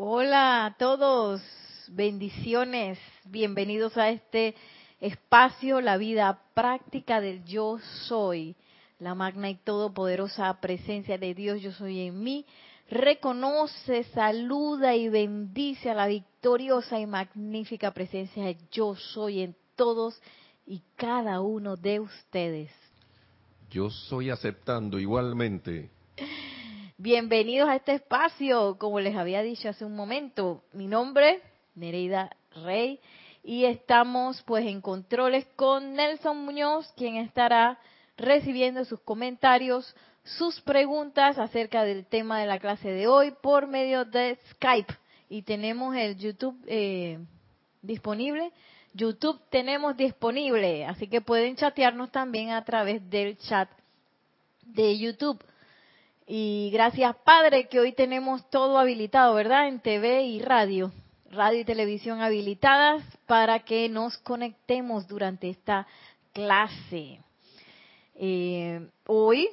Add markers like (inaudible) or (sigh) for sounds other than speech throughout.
Hola a todos, bendiciones, bienvenidos a este espacio, la vida práctica del yo soy, la magna y todopoderosa presencia de Dios, yo soy en mí. Reconoce, saluda y bendice a la victoriosa y magnífica presencia de yo soy en todos y cada uno de ustedes. Yo soy aceptando igualmente. Bienvenidos a este espacio, como les había dicho hace un momento. Mi nombre, Nereida Rey, y estamos pues en controles con Nelson Muñoz, quien estará recibiendo sus comentarios, sus preguntas acerca del tema de la clase de hoy por medio de Skype. Y tenemos el YouTube eh, disponible. YouTube tenemos disponible, así que pueden chatearnos también a través del chat de YouTube. Y gracias, Padre, que hoy tenemos todo habilitado, ¿verdad? En TV y radio, radio y televisión habilitadas para que nos conectemos durante esta clase. Eh, hoy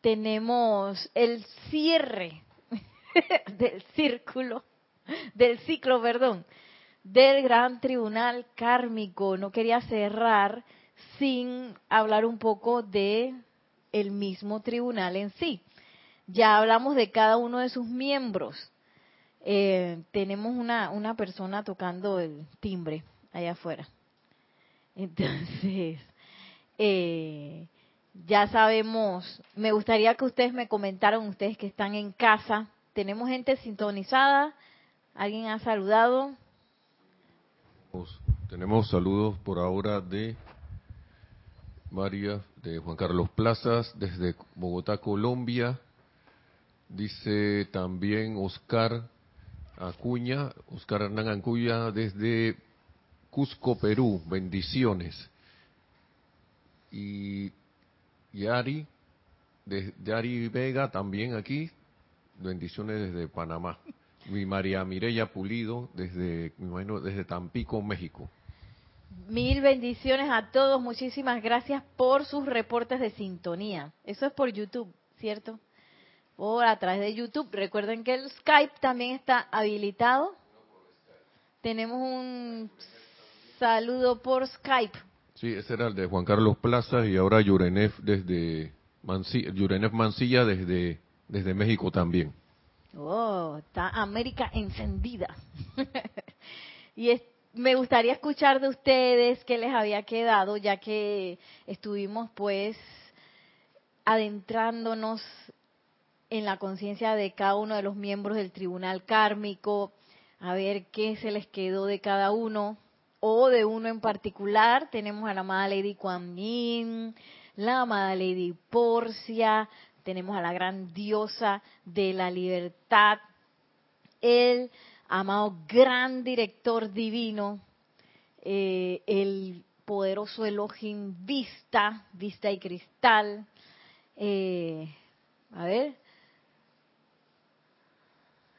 tenemos el cierre (laughs) del círculo, del ciclo, perdón, del gran tribunal kármico. No quería cerrar sin hablar un poco de el mismo tribunal en sí ya hablamos de cada uno de sus miembros. Eh, tenemos una, una persona tocando el timbre allá afuera. (laughs) Entonces, eh, ya sabemos, me gustaría que ustedes me comentaran, ustedes que están en casa, ¿tenemos gente sintonizada? ¿Alguien ha saludado? Tenemos saludos por ahora de María, de Juan Carlos Plazas, desde Bogotá, Colombia, Dice también Oscar Acuña, Oscar Hernán Acuña desde Cusco, Perú, bendiciones. Y Yari, de Yari Vega también aquí, bendiciones desde Panamá. Mi María Mireya Pulido desde, desde Tampico, México. Mil bendiciones a todos, muchísimas gracias por sus reportes de sintonía. Eso es por YouTube, ¿cierto? O a través de YouTube. Recuerden que el Skype también está habilitado. Tenemos un saludo por Skype. Sí, ese era el de Juan Carlos Plaza y ahora Yurenef desde Mancilla, Yurenef Mancilla desde, desde México también. Oh, está América encendida. (laughs) y me gustaría escuchar de ustedes qué les había quedado, ya que estuvimos pues adentrándonos en la conciencia de cada uno de los miembros del tribunal kármico, a ver qué se les quedó de cada uno o de uno en particular. Tenemos a la amada Lady Kuan Yin, la amada Lady Porcia, tenemos a la gran diosa de la libertad, el amado gran director divino, eh, el poderoso Elohim Vista, Vista y Cristal. Eh, a ver,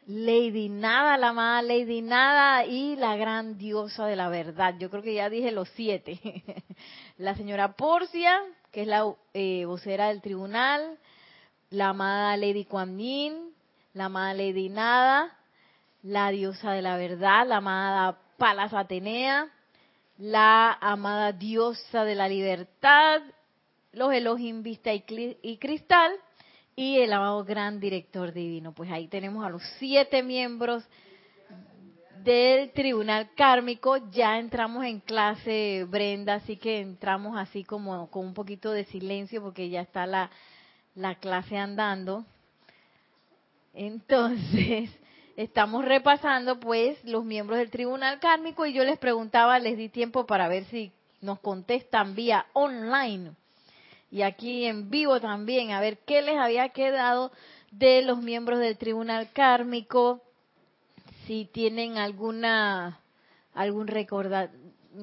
Lady Nada, la amada Lady Nada y la gran diosa de la verdad. Yo creo que ya dije los siete. (laughs) la señora Porcia, que es la eh, vocera del tribunal, la amada Lady Kuan la amada Lady Nada, la diosa de la verdad, la amada Palas Atenea, la amada diosa de la libertad, los Elohim Vista y Cristal, y el amado gran director divino. Pues ahí tenemos a los siete miembros del tribunal kármico. Ya entramos en clase, Brenda, así que entramos así como con un poquito de silencio porque ya está la, la clase andando. Entonces, (laughs) estamos repasando pues los miembros del tribunal kármico y yo les preguntaba, les di tiempo para ver si nos contestan vía online y aquí en vivo también, a ver qué les había quedado de los miembros del tribunal kármico, si tienen alguna algún recorda,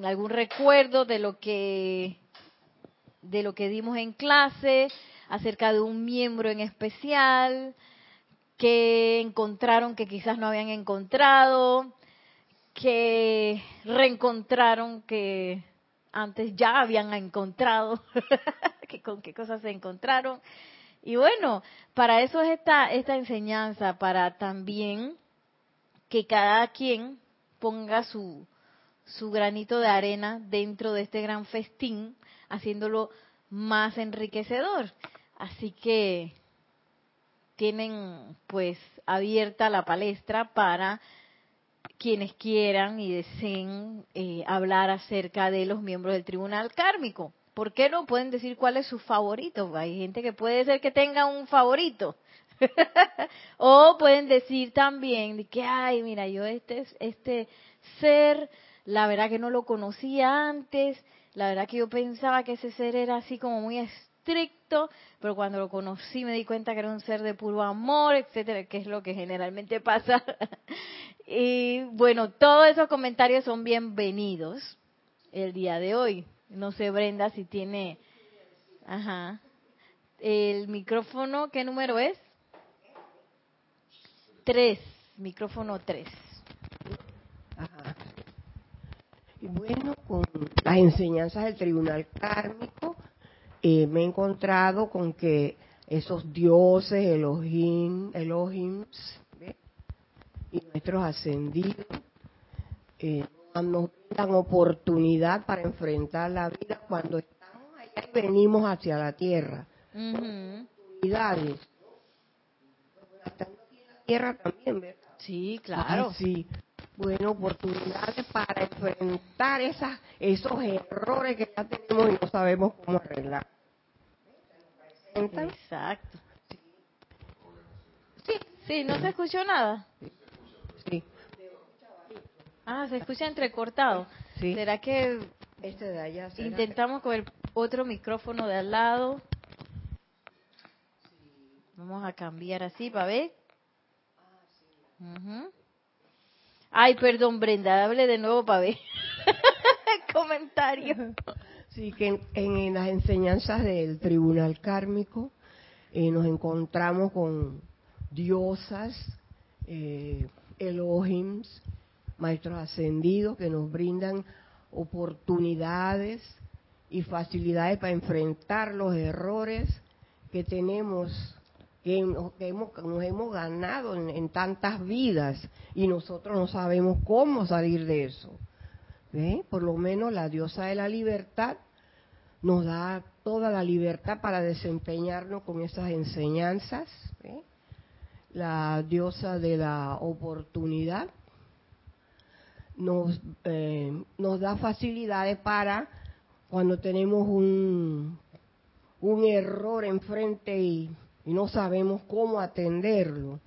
algún recuerdo de lo que de lo que dimos en clase acerca de un miembro en especial que encontraron que quizás no habían encontrado, que reencontraron que antes ya habían encontrado, (laughs) (laughs) que con qué cosas se encontraron. Y bueno, para eso es esta, esta enseñanza, para también que cada quien ponga su, su granito de arena dentro de este gran festín, haciéndolo más enriquecedor. Así que tienen pues abierta la palestra para quienes quieran y deseen eh, hablar acerca de los miembros del tribunal kármico. ¿Por qué no pueden decir cuál es su favorito? Hay gente que puede ser que tenga un favorito. (laughs) o pueden decir también que, ay, mira, yo este, este ser, la verdad que no lo conocía antes, la verdad que yo pensaba que ese ser era así como muy estricto, pero cuando lo conocí me di cuenta que era un ser de puro amor, etcétera, que es lo que generalmente pasa. (laughs) y bueno, todos esos comentarios son bienvenidos el día de hoy. No sé, Brenda, si tiene... Ajá. El micrófono, ¿qué número es? Tres, micrófono tres. Ajá. Y bueno, con las enseñanzas del tribunal kármico, eh, me he encontrado con que esos dioses, Elohim, Elohims, y nuestros ascendidos, eh, dan oportunidad para enfrentar la vida cuando estamos allá y venimos hacia la tierra. Oportunidades. Estando aquí en la tierra también, ¿verdad? Sí, claro. Ah, sí. Bueno, oportunidades para enfrentar esas, esos errores que ya tenemos y no sabemos cómo arreglar. Exacto. Sí, sí, no se escuchó nada. Ah, se escucha entrecortado. Sí. ¿Será que Este de allá será- intentamos con el otro micrófono de al lado? Vamos a cambiar así para ver. Ay, perdón, Brenda, hable de nuevo para ver. (laughs) Comentario. Sí, que en, en las enseñanzas del tribunal kármico eh, nos encontramos con diosas, eh, Elohims, maestros ascendidos que nos brindan oportunidades y facilidades para enfrentar los errores que tenemos, que, que hemos, nos hemos ganado en, tantas vidas y nosotros no sabemos cómo salir de eso. Por lo menos la diosa de la libertad nos da toda la libertad para desempeñarnos con esas enseñanzas. La diosa de la oportunidad nos, eh, nos da facilidades para cuando tenemos un, un error enfrente y, y no sabemos cómo atenderlo.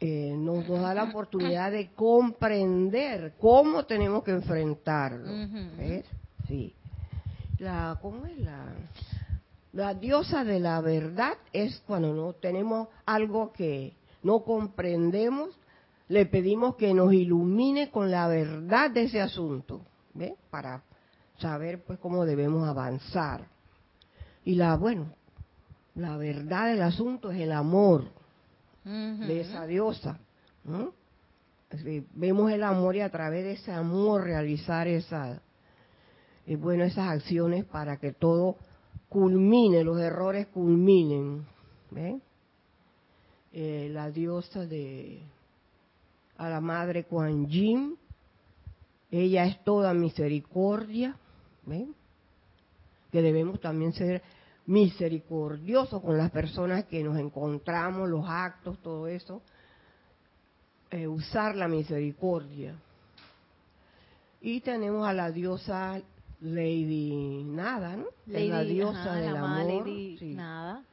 Eh, nos, nos da la (laughs) oportunidad de comprender cómo tenemos que enfrentarlo. ¿ves? Sí. La, ¿Cómo es la? La diosa de la verdad es cuando no tenemos algo que no comprendemos, le pedimos que nos ilumine con la verdad de ese asunto, ¿ve? Para saber pues cómo debemos avanzar. Y la, bueno, la verdad del asunto es el amor de esa diosa. ¿no? Así, vemos el amor y a través de ese amor realizar esa, eh, bueno, esas acciones para que todo culmine, los errores culminen. ¿ve? Eh, la diosa de a la madre Kuan Yin, ella es toda misericordia, ¿ve? que debemos también ser misericordiosos con las personas que nos encontramos, los actos, todo eso, eh, usar la misericordia. Y tenemos a la diosa Lady Nada, ¿no? Es la Lady, diosa ajá, del la amor. Lady sí, Nada.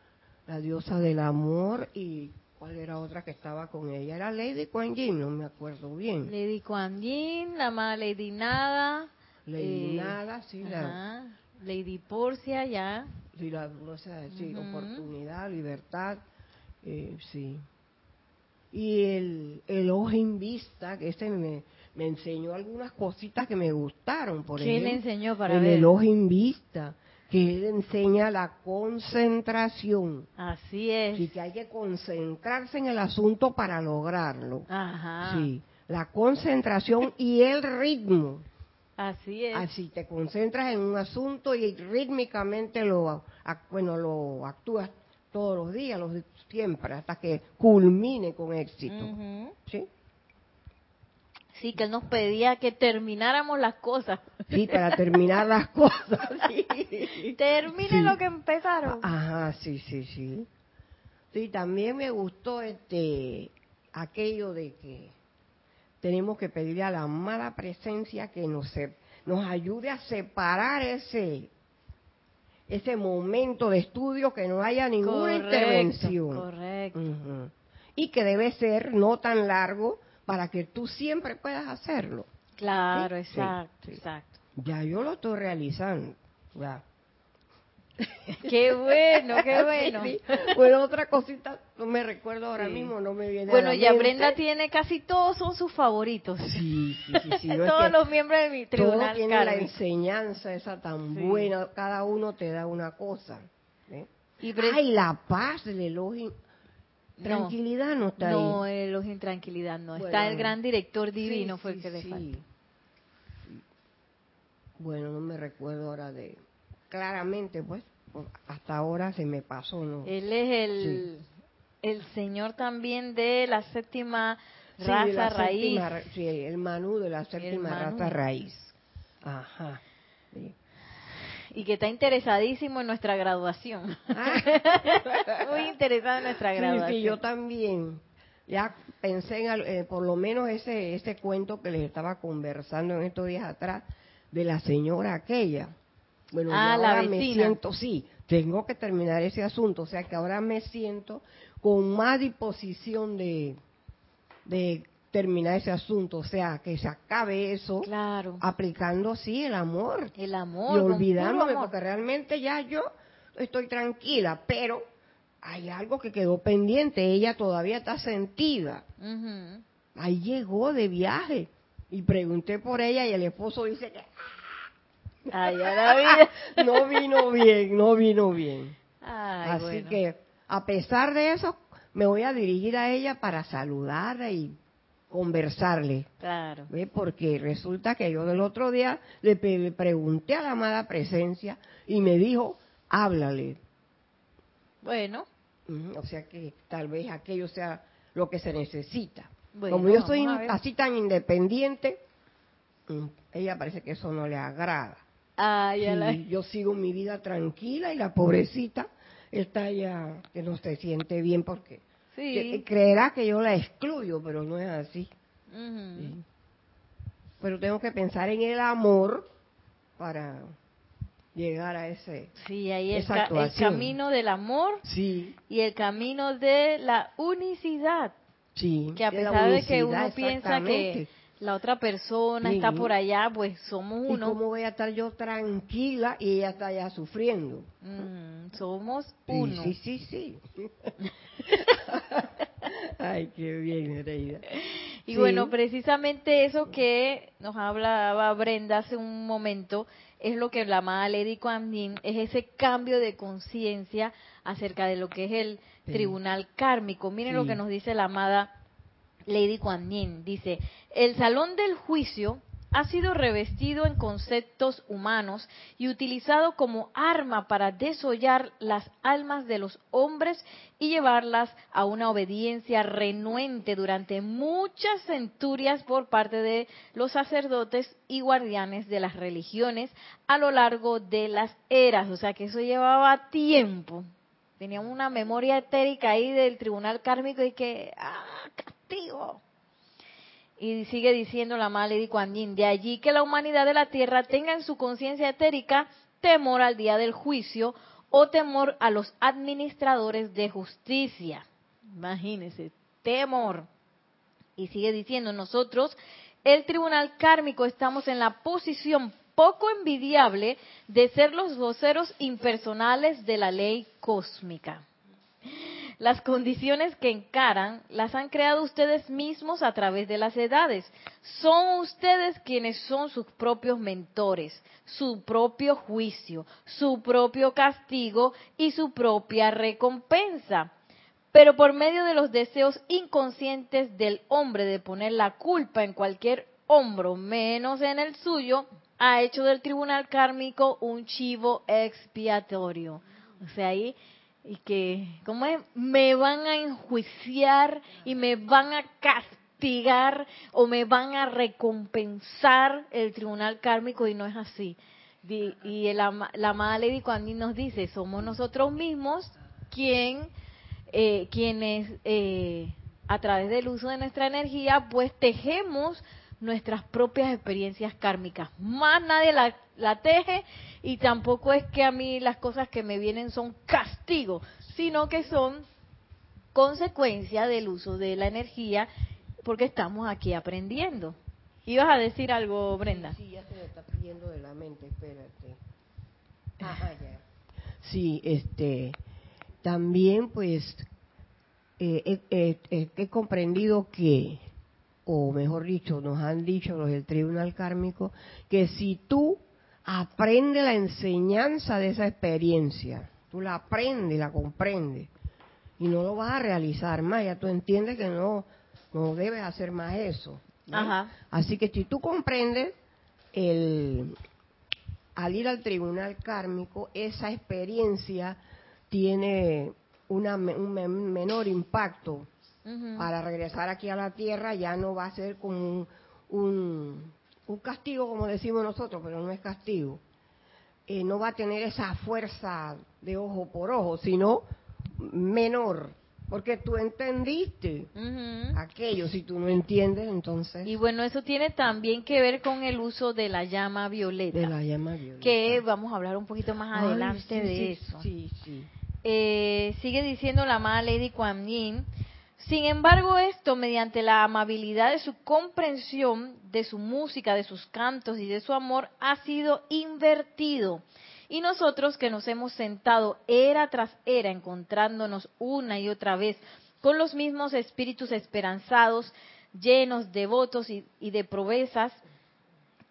la diosa del amor y ¿cuál era otra que estaba con ella? Era Lady Kuan Yin, no me acuerdo bien. Lady Kuan Yin, la amada Lady Nada. Lady eh, Nada, sí, la, ajá, Lady Porcia, ya. sí, la sea, sí, Ujú. oportunidad, libertad, eh, sí. Y el, el ojo en vista, que este me, me enseñó algunas cositas que me gustaron, por ¿Qué le ejemplo. enseñó para el ver? elogio en vista, que él enseña la concentración. Así es. Así que hay que concentrarse en el asunto para lograrlo. Ajá. Sí, la concentración y el ritmo. Así es. Así te concentras en un asunto y rítmicamente lo, bueno, lo actúas, todos los días, los, siempre, hasta que culmine con éxito. ¿Sí? Sí, que él nos pedía que termináramos las cosas. Sí, para terminar las cosas. (laughs) Sí. Terminen Sí. lo que empezaron. Ajá, sí, sí, sí. Sí, también me gustó este aquello de que tenemos que pedirle a la amada presencia que nos nos ayude a separar ese ese momento de estudio que no haya ninguna Correcto, intervención. Correcto. Ujú. Y que debe ser no tan largo para que tú siempre puedas hacerlo. Claro, Sí, exacto, sí. exacto. Ya yo lo estoy realizando. Ya. (laughs) Qué bueno, qué bueno. Sí. Bueno, otra cosita, no me recuerdo ahora mismo, no me viene a Bueno, la ya mente. Brenda tiene casi todos son sus favoritos. Sí, sí, sí, no (laughs) Todos los miembros de mi tribunal tiene la kármico. enseñanza esa tan buena, cada uno te da una cosa. ¿eh? Y Ay, la paz del elogio. No. Tranquilidad no está No, ahí. el ojo en tranquilidad no. Bueno, Está el gran director Sí, divino, fue el sí, que le sí. Sí. Bueno, no me recuerdo ahora de... Claramente, pues, hasta ahora se me pasó, ¿no? Él es el, el señor también de la séptima raza la raíz. séptima sí, el Manú de la séptima raza raíz. Ajá. Sí. Y que está interesadísimo en nuestra graduación. (laughs) Muy interesado en nuestra Sí, graduación. sí, yo también. Ya pensé en, eh, por lo menos ese, ese cuento que les estaba conversando en estos días atrás de la señora aquella. Bueno, Ah, ahora me siento, sí, tengo que terminar ese asunto, o sea que ahora me siento con más disposición de, de terminar ese asunto, o sea, que se acabe eso, Claro. aplicando, sí, el amor, El amor. y olvidándome, amor. porque realmente ya yo estoy tranquila, pero hay algo que quedó pendiente, ella todavía está sentida. Ahí llegó de viaje y pregunté por ella y el esposo dice que Ay, (laughs) no vino bien, no vino bien. Ay, Así bueno. que a pesar de eso, me voy a dirigir a ella para saludarla y conversarle. Claro. ¿Ve? Porque resulta que yo del otro día le, pregunté a la amada presencia y me dijo, háblale. Bueno, O sea que tal vez aquello sea lo que se necesita. Bueno, Como yo soy así tan independiente, mm, ella parece que eso no le agrada. ay, a la- yo sigo mi vida tranquila y la pobrecita está ya que no se siente bien porque que- sí. creerá que yo la excluyo, pero no es así. Sí. Pero tengo que pensar en el amor para llegar a ese. Sí, ahí el, Esa camino del amor Sí, y el camino de la unicidad. sí. Que a pesar de que uno piensa que la otra persona Sí. está por allá, pues somos ¿Y uno. cómo voy a estar yo tranquila y ella está ya sufriendo? Mm, somos Sí, uno. Sí, sí, sí. (laughs) (laughs) Ay, qué bien, Nereida. Y Sí. bueno, precisamente eso que nos hablaba Brenda hace un momento es lo que la amada Lady Kuan Yin, es ese cambio de conciencia acerca de lo que es el Sí. tribunal kármico. Miren lo que nos dice la amada Lady Kuan Yin. Dice, el salón del juicio ha sido revestido en conceptos humanos y utilizado como arma para desollar las almas de los hombres y llevarlas a una obediencia renuente durante muchas centurias por parte de los sacerdotes y guardianes de las religiones a lo largo de las eras. O sea que eso llevaba tiempo. Teníamos una memoria etérica ahí del tribunal kármico y que, ¡ah, castigo! Y sigue diciendo la madre Lady Kuan de allí que la humanidad de la tierra tenga en su conciencia etérica temor al día del juicio o temor a los administradores de justicia. Imagínense, temor. Y sigue diciendo, nosotros, el tribunal kármico, estamos en la posición poco envidiable de ser los voceros impersonales de la ley cósmica. Las condiciones que encaran las han creado ustedes mismos a través de las edades. Son ustedes quienes son sus propios mentores, su propio juicio, su propio castigo y su propia recompensa. Pero por medio de los deseos inconscientes del hombre de poner la culpa en cualquier hombro menos en el suyo, ha hecho del tribunal kármico un chivo expiatorio. O sea, ahí y que, ¿cómo es? Me van a enjuiciar y me van a castigar o me van a recompensar el tribunal kármico y no es así. Y la, la amada Lady Kuan nos dice, somos nosotros mismos quien, eh, quienes eh, a través del uso de nuestra energía, pues tejemos nuestras propias experiencias kármicas. Más nadie la, la, teje y tampoco es que a mí las cosas que me vienen son castigo, sino que son consecuencia del uso de la energía porque estamos aquí aprendiendo. ¿Ibas a decir algo, Brenda? Sí, ya se me está pidiendo de la mente, espérate. Ajá, ya. Sí, este, también pues eh, he comprendido que, o mejor dicho, nos han dicho los del Tribunal Kármico, que si tú aprendes la enseñanza de esa experiencia, tú la aprendes, la comprendes, y no lo vas a realizar más, ya tú entiendes que no, no debes hacer más eso. Así que si tú comprendes el, al ir al tribunal kármico, esa experiencia tiene una, un menor impacto. Para regresar aquí a la tierra ya no va a ser como un, un, castigo, como decimos nosotros, pero no es castigo. Eh, no va a tener esa fuerza de ojo por ojo, sino menor. Porque tú entendiste aquello, si tú no entiendes, entonces... Y bueno, eso tiene también que ver con el uso de la llama violeta. De la llama violeta. Que vamos a hablar un poquito más adelante de eso. Sí, sí. Eh, sigue diciendo la amada Lady Kuan Yin, sin embargo esto mediante la amabilidad de su comprensión de su música, de sus cantos y de su amor ha sido invertido. Y nosotros que nos hemos sentado era tras era encontrándonos una y otra vez con los mismos espíritus esperanzados, llenos de votos y, y de proezas,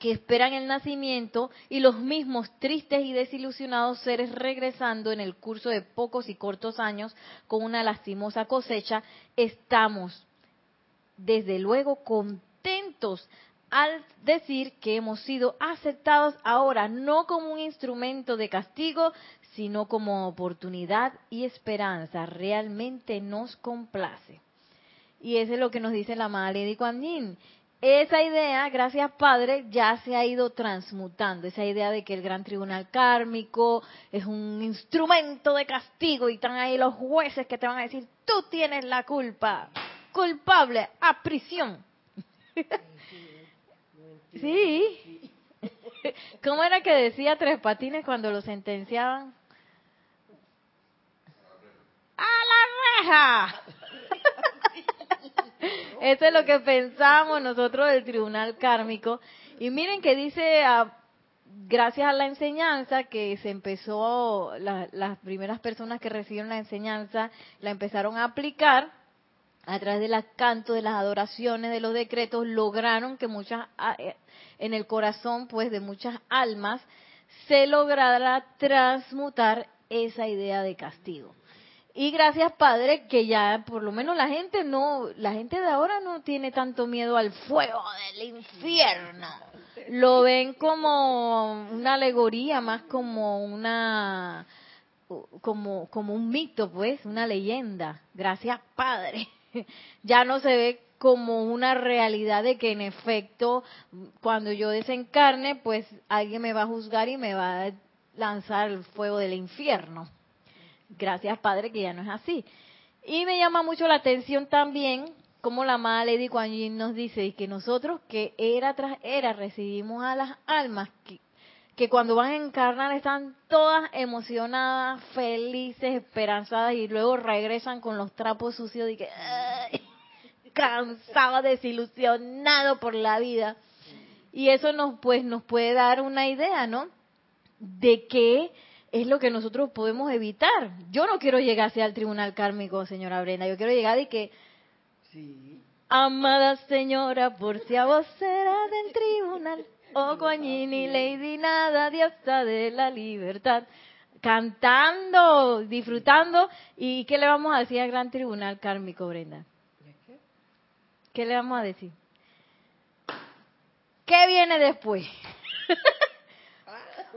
que esperan el nacimiento y los mismos tristes y desilusionados seres regresando en el curso de pocos y cortos años con una lastimosa cosecha, estamos desde luego contentos al decir que hemos sido aceptados ahora no como un instrumento de castigo, sino como oportunidad y esperanza. Realmente nos complace. Y eso es lo que nos dice la Madre de Kuan esa idea, gracias Padre, ya se ha ido transmutando. Esa idea de que el gran tribunal kármico es un instrumento de castigo y están ahí los jueces que te van a decir, tú tienes la culpa, culpable, a prisión. Sí. ¿Cómo era que decía Tres Patines cuando lo sentenciaban? ¡A la reja! Eso es lo que pensamos nosotros del tribunal kármico. Y miren que dice, ah, gracias a la enseñanza que se empezó, las primeras personas que recibieron la enseñanza la empezaron a aplicar a través de los cantos, de las adoraciones, de los decretos, lograron que muchas, ah, eh, en el corazón pues de muchas almas, se lograra transmutar esa idea de castigo. Y gracias, Padre, que ya por lo menos la gente no, la gente de ahora no tiene tanto miedo al fuego del infierno. Lo ven como una alegoría, más como una, como, como un mito, pues, una leyenda. Gracias, Padre. (laughs) Ya no se ve como una realidad de que en efecto, cuando yo desencarne, pues alguien me va a juzgar y me va a lanzar el fuego del infierno. Gracias, Padre, que ya no es así. Y me llama mucho la atención también como la amada Lady Kuan nos dice que nosotros que era tras era recibimos a las almas que, que cuando van a encarnar están todas emocionadas, felices, esperanzadas y luego regresan con los trapos sucios y que cansado, desilusionado por la vida. Y eso nos pues nos puede dar una idea, ¿no? De que es lo que nosotros podemos evitar. Yo no quiero llegar hacia el tribunal kármico, señora Brenda. Yo quiero llegar y que, sí. amada señora, por si a vos será del tribunal, oh coñini, lady nada, diosa de la libertad, cantando, disfrutando. ¿Y qué le vamos a decir al gran tribunal kármico, Brenda? ¿Qué le vamos a decir? ¿Qué viene después? (laughs)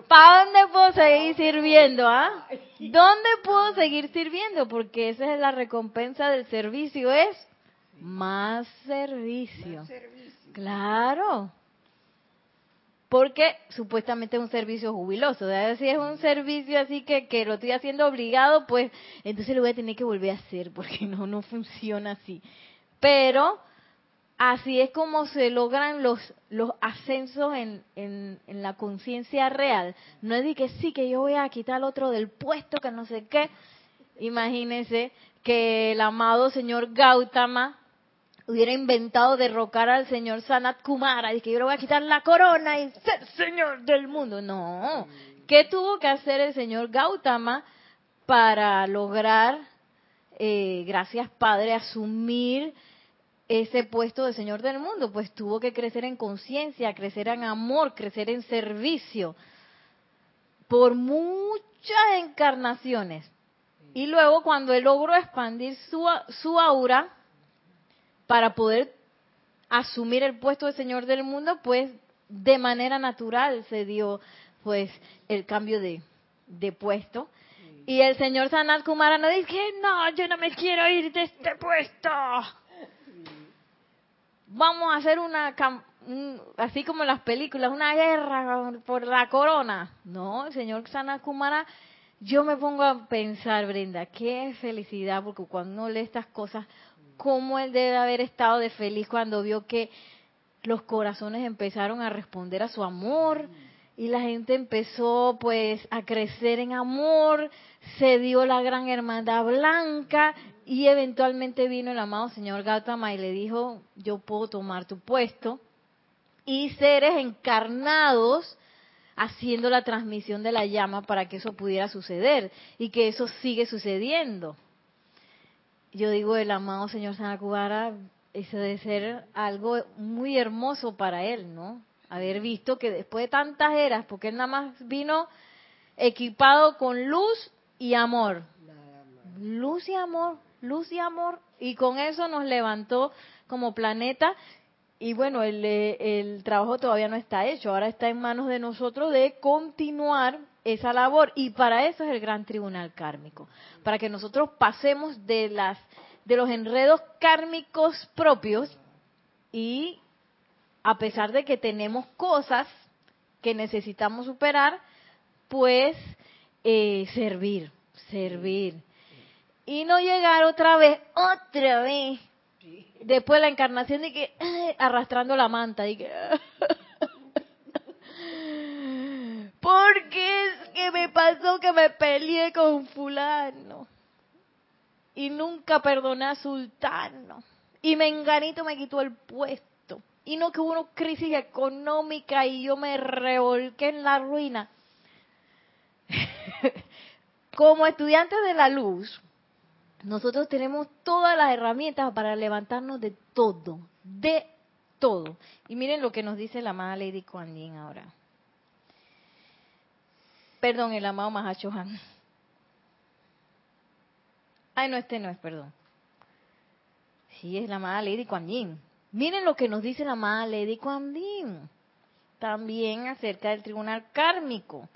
¿Para dónde puedo seguir sirviendo? ¿Ah? ¿Dónde puedo seguir sirviendo? Porque esa es la recompensa del servicio, es más servicio. Claro. Porque supuestamente es un servicio jubiloso. ¿verdad? Si es un servicio así que, que lo estoy haciendo obligado, pues entonces lo voy a tener que volver a hacer porque (laughs) no, no funciona así. Pero así es como se logran los, los ascensos en, en, la conciencia real. No es de que sí, que yo voy a quitar al otro del puesto, que no sé qué. Imagínense que el amado señor Gautama hubiera inventado derrocar al señor Sanat Kumara y que yo le voy a quitar la corona y ser señor del mundo. No. ¿Qué tuvo que hacer el señor Gautama para lograr, eh, gracias Padre, asumir ese puesto de señor del mundo? Pues tuvo que crecer en conciencia, crecer en amor, crecer en servicio por muchas encarnaciones. Y luego cuando él logró expandir su, su aura, para poder asumir el puesto de Señor del mundo, pues de manera natural se dio pues el cambio de, de puesto. Y el señor Sanat Kumara no dice, no, yo no me quiero ir de este puesto. Vamos a hacer una, así como en las películas, una guerra por la corona. No, el señor Sanat Kumara, yo me pongo a pensar, Brenda, qué felicidad, porque cuando uno lee estas cosas, cómo él debe haber estado de feliz cuando vio que los corazones empezaron a responder a su amor y la gente empezó pues a crecer en amor, se dio la gran hermandad blanca y eventualmente vino el amado señor Gautama y le dijo, yo puedo tomar tu puesto y seres encarnados haciendo la transmisión de la llama para que eso pudiera suceder y que eso sigue sucediendo yo digo, el amado señor Sanakubara, eso debe ser algo muy hermoso para él, ¿no? Haber visto que después de tantas eras, porque él nada más vino equipado con luz y amor. Luz y amor, luz y amor. Y con eso nos levantó como planeta. Y bueno, el, el trabajo todavía no está hecho. Ahora está en manos de nosotros de continuar esa labor y para eso es el gran tribunal kármico, para que nosotros pasemos de las de los enredos kármicos propios y a pesar de que tenemos cosas que necesitamos superar, pues eh, servir, servir y no llegar otra vez, otra vez después de la encarnación de que arrastrando la manta y que (laughs) porque es que me pasó que me peleé con fulano. Y nunca perdoné a sultano. Y menganito me quitó el puesto. Y no que hubo una crisis económica y yo me revolqué en la ruina. (laughs) Como estudiantes de la luz, nosotros tenemos todas las herramientas para levantarnos de todo, de todo. Y miren lo que nos dice la amada Lady Kuan Yin ahora. Perdón, el amado Mahachohan. Ay, no, este no es, perdón. Sí, es la amada Lady Kuan Yin. Miren lo que nos dice la amada Lady Kuan Yin. También acerca del tribunal kármico.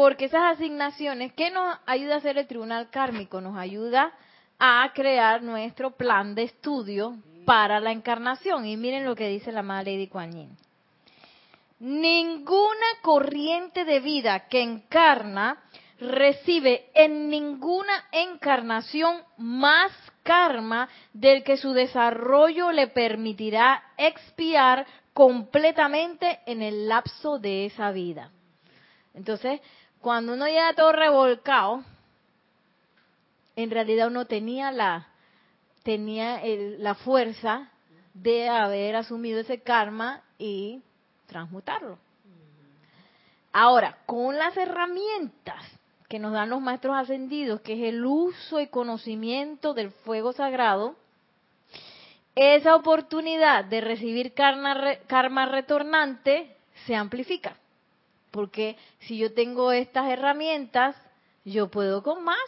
Porque esas asignaciones, ¿qué nos ayuda a hacer el tribunal kármico? Nos ayuda a crear nuestro plan de estudio para la encarnación. Y miren lo que dice la amada Lady Kuan Yin. Ninguna corriente de vida que encarna recibe en ninguna encarnación más karma del que su desarrollo le permitirá expiar completamente en el lapso de esa vida. Entonces, cuando uno llega todo revolcado, en realidad uno tenía la tenía la fuerza de haber asumido ese karma y transmutarlo. Ahora, con las herramientas que nos dan los maestros ascendidos, que es el uso y conocimiento del fuego sagrado, esa oportunidad de recibir karma, karma retornante se amplifica. Porque si yo tengo estas herramientas, yo puedo con más.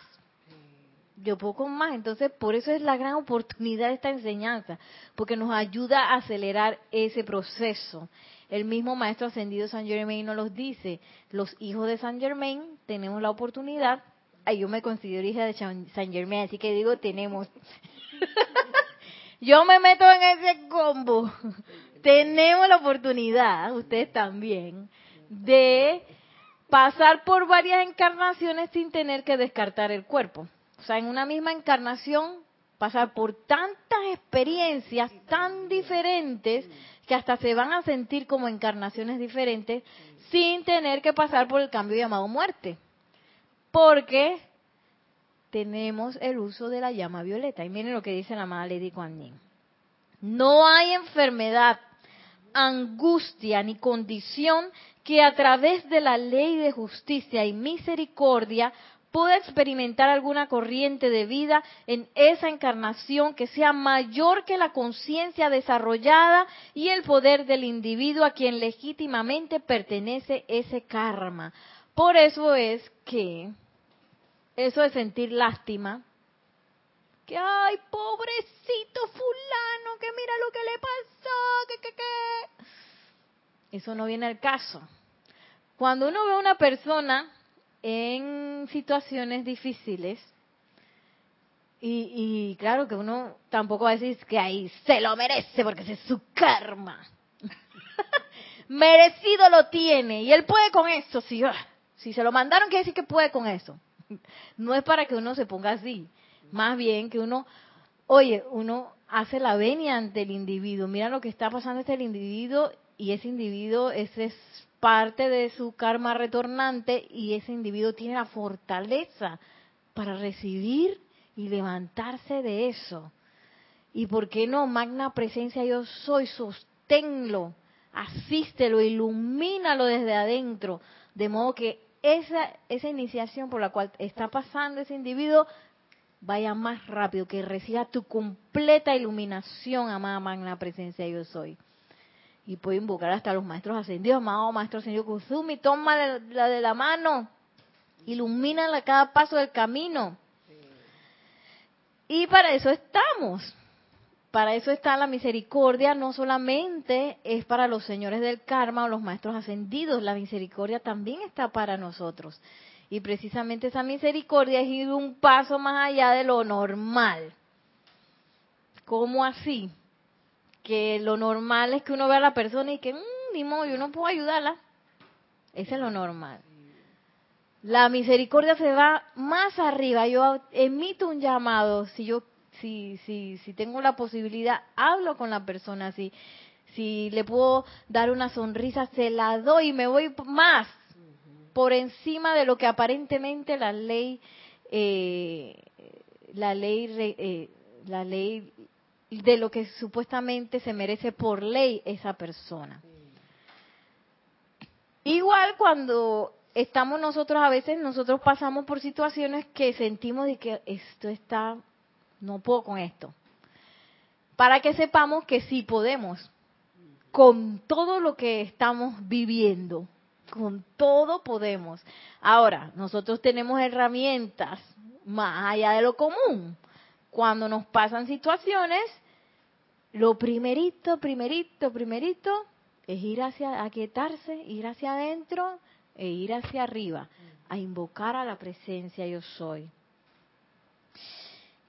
yo puedo con más. Entonces, por eso es la gran oportunidad de esta enseñanza, porque nos ayuda a acelerar ese proceso. El mismo Maestro Ascendido San Germain nos los dice, los hijos de San Germain tenemos la oportunidad, ay, yo me considero hija de San Germain, así que digo tenemos. (laughs) yo me meto en ese combo. (laughs) tenemos la oportunidad, ustedes también, de pasar por varias encarnaciones sin tener que descartar el cuerpo. O sea, en una misma encarnación pasar por tantas experiencias tan diferentes que hasta se van a sentir como encarnaciones diferentes sin tener que pasar por el cambio llamado muerte. Porque tenemos el uso de la llama violeta. Y miren lo que dice la amada Lady Kuan. No hay enfermedad, angustia ni condición que a través de la ley de justicia y misericordia pueda experimentar alguna corriente de vida en esa encarnación que sea mayor que la conciencia desarrollada y el poder del individuo a quien legítimamente pertenece ese karma. Por eso es que eso de sentir lástima, que ay, pobrecito fulano, que mira lo que le pasó, que, que, que eso no viene al caso. Cuando uno ve a una persona en situaciones difíciles, y, claro que uno tampoco va a decir que ahí se lo merece porque ese es su karma. (laughs) Merecido lo tiene y él puede con eso. Si, ah, si se lo mandaron, quiere decir que puede con eso. (laughs) No es para que uno se ponga así. Más bien que uno, oye, uno hace la venia ante el individuo. Mira lo que está pasando este individuo y ese individuo, ese es parte de su karma retornante y ese individuo tiene la fortaleza para recibir y levantarse de eso. ¿Y por qué no? Magna presencia yo soy, sosténlo, asístelo, ilumínalo desde adentro, de modo que esa, esa iniciación por la cual está pasando ese individuo vaya más rápido, que reciba tu completa iluminación, amada magna presencia yo soy y puede invocar hasta los maestros ascendidos, amado maestro ascendido Kuzumi, toma la de la mano, ilumínala cada paso del camino. Y para eso estamos. Para eso está la misericordia, no solamente es para los señores del karma o los maestros ascendidos, la misericordia también está para nosotros. Y precisamente esa misericordia es ir un paso más allá de lo normal. ¿Cómo así? Que lo normal es que uno vea a la persona y que, mmm, ni modo, yo no puedo ayudarla. Ese es lo normal. La misericordia se va más arriba. Yo emito un llamado. Si yo, si, si, si tengo la posibilidad, hablo con la persona. Si, si le puedo dar una sonrisa, se la doy y me voy más por encima de lo que aparentemente la ley, eh, la ley, eh, la ley de lo que supuestamente se merece por ley esa persona. Igual cuando estamos nosotros a veces nosotros pasamos por situaciones que sentimos de que esto está no puedo con esto. Para que sepamos que sí podemos con todo lo que estamos viviendo, con todo podemos. Ahora, nosotros tenemos herramientas más allá de lo común. Cuando nos pasan situaciones lo primerito, primerito, primerito es ir hacia, aquietarse, ir hacia adentro e ir hacia arriba, a invocar a la presencia yo soy.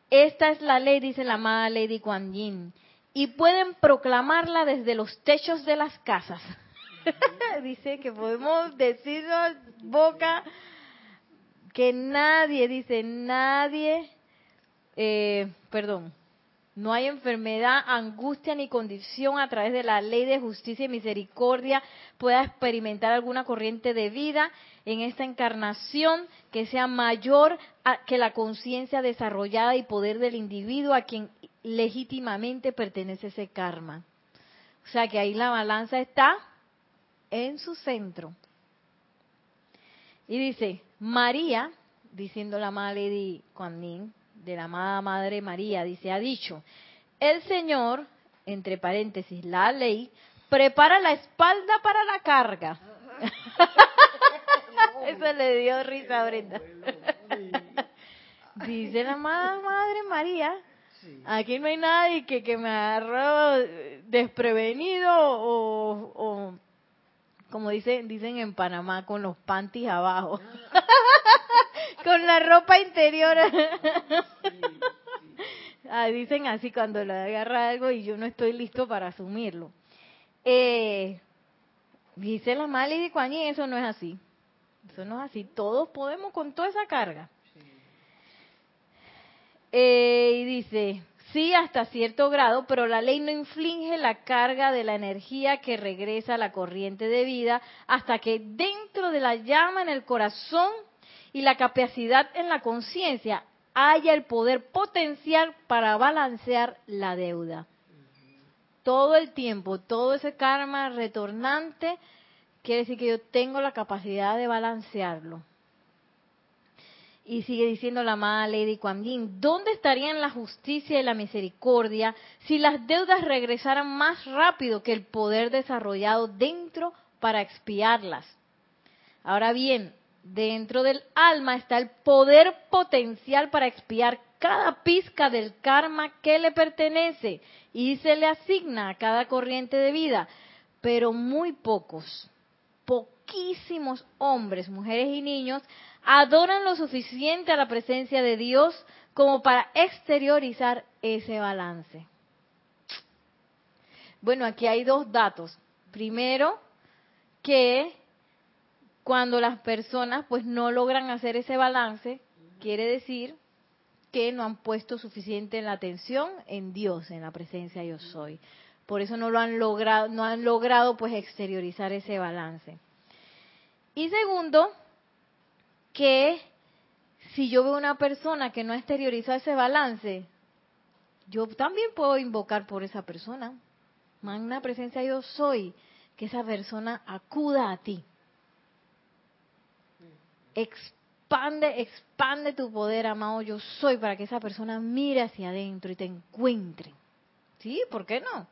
Esta es la ley, dice la amada Lady Kuan Yin, y pueden proclamarla desde los techos de las casas. (laughs) dice que podemos decirnos boca que nadie, dice nadie, eh, perdón, no hay enfermedad, angustia ni condición a través de la ley de justicia y misericordia pueda experimentar alguna corriente de vida en esta encarnación que sea mayor que la conciencia desarrollada y poder del individuo a quien legítimamente pertenece ese karma. O sea que ahí la balanza está en su centro. Y dice, María, diciendo la madre de de la amada Madre María, dice, ha dicho, el Señor, entre paréntesis, la ley, prepara la espalda para la carga. (laughs) Eso le dio risa a Brenda. (laughs) Dice la Madre María. Aquí no hay nadie que, que me agarró desprevenido o, o, como dicen, dicen en Panamá, con los panties abajo. (laughs) con la ropa interior. Ah, dicen así cuando le agarra algo y yo no estoy listo para asumirlo. Eh, dice la Mali de Kuan eso no es así. Eso no es así. Todos podemos con toda esa carga. Eh, y dice, sí, hasta cierto grado, pero la ley no inflige la carga de la energía que regresa a la corriente de vida hasta que dentro de la llama en el corazón y la capacidad en la conciencia haya el poder potencial para balancear la deuda. Todo el tiempo, todo ese karma retornante, quiere decir que yo tengo la capacidad de balancearlo. Y sigue diciendo la amada Lady Kuan ¿dónde estarían la justicia y la misericordia si las deudas regresaran más rápido que el poder desarrollado dentro para expiarlas? Ahora bien, dentro del alma está el poder potencial para expiar cada pizca del karma que le pertenece y se le asigna a cada corriente de vida, pero muy pocos, poquísimos hombres, mujeres y niños adoran lo suficiente a la presencia de Dios como para exteriorizar ese balance. Bueno, aquí hay dos datos. Primero, que cuando las personas pues no logran hacer ese balance, quiere decir que no han puesto suficiente la atención en Dios, en la presencia yo soy. Por eso no lo han logrado, no han logrado pues exteriorizar ese balance. Y segundo, que si yo veo una persona que no ha exteriorizado ese balance, yo también puedo invocar por esa persona. Magna presencia yo soy, que esa persona acuda a ti expande, expande tu poder, amado yo soy, para que esa persona mire hacia adentro y te encuentre. ¿Sí? ¿Por qué no?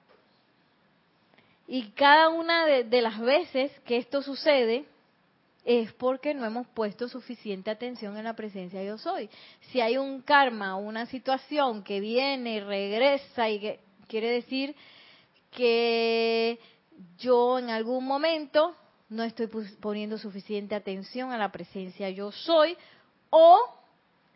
Y cada una de, las veces que esto sucede es porque no hemos puesto suficiente atención en la presencia yo soy. Si hay un karma, una situación que viene y regresa y que quiere decir que yo en algún momento no estoy poniendo suficiente atención a la presencia yo soy o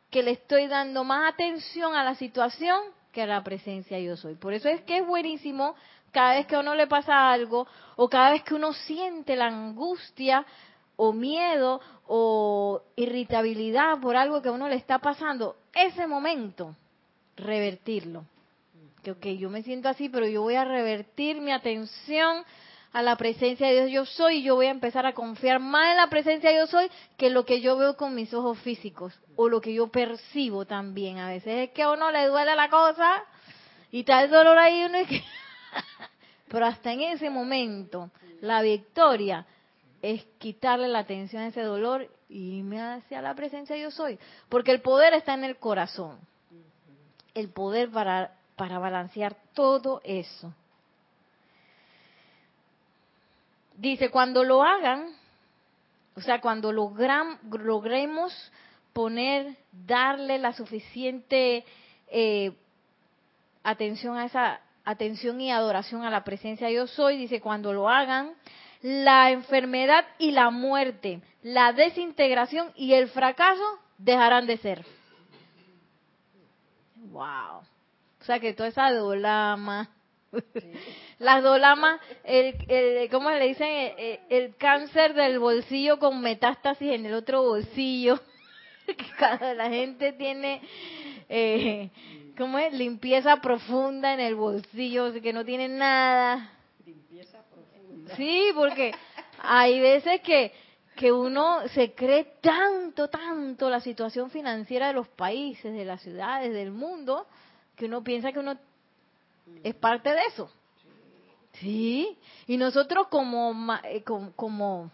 que le estoy dando más atención a la situación que a la presencia yo soy. Por eso es que es buenísimo cada vez que a uno le pasa algo o cada vez que uno siente la angustia o miedo o irritabilidad por algo que a uno le está pasando, ese momento, revertirlo. Que, yo me siento así, pero yo voy a revertir mi atención a la presencia de Dios yo soy, y yo voy a empezar a confiar más en la presencia de yo soy que lo que yo veo con mis ojos físicos o lo que yo percibo también. A veces es que a uno le duele la cosa y está el dolor ahí uno que... (laughs) Pero hasta en ese momento, la victoria es quitarle la atención a ese dolor y irme hacia la presencia yo soy. Porque el poder está en el corazón. El poder para, para balancear todo eso. Dice, cuando lo hagan, o sea, cuando logran, logremos poner, darle la suficiente eh, atención a esa atención y adoración a la presencia yo soy, dice, cuando lo hagan, la enfermedad y la muerte, la desintegración y el fracaso dejarán de ser. Wow. O sea que toda esa dolama, (laughs) las dolamas, el, ¿cómo le dicen? El, cáncer del bolsillo con metástasis en el otro bolsillo. (laughs) Cada la gente tiene, eh, ¿cómo es? Limpieza profunda en el bolsillo, que no tiene nada. Sí, porque hay veces que, que uno se cree tanto, tanto la situación financiera de los países, de las ciudades, del mundo, que uno piensa que uno es parte de eso. Sí, y nosotros como, eh, como,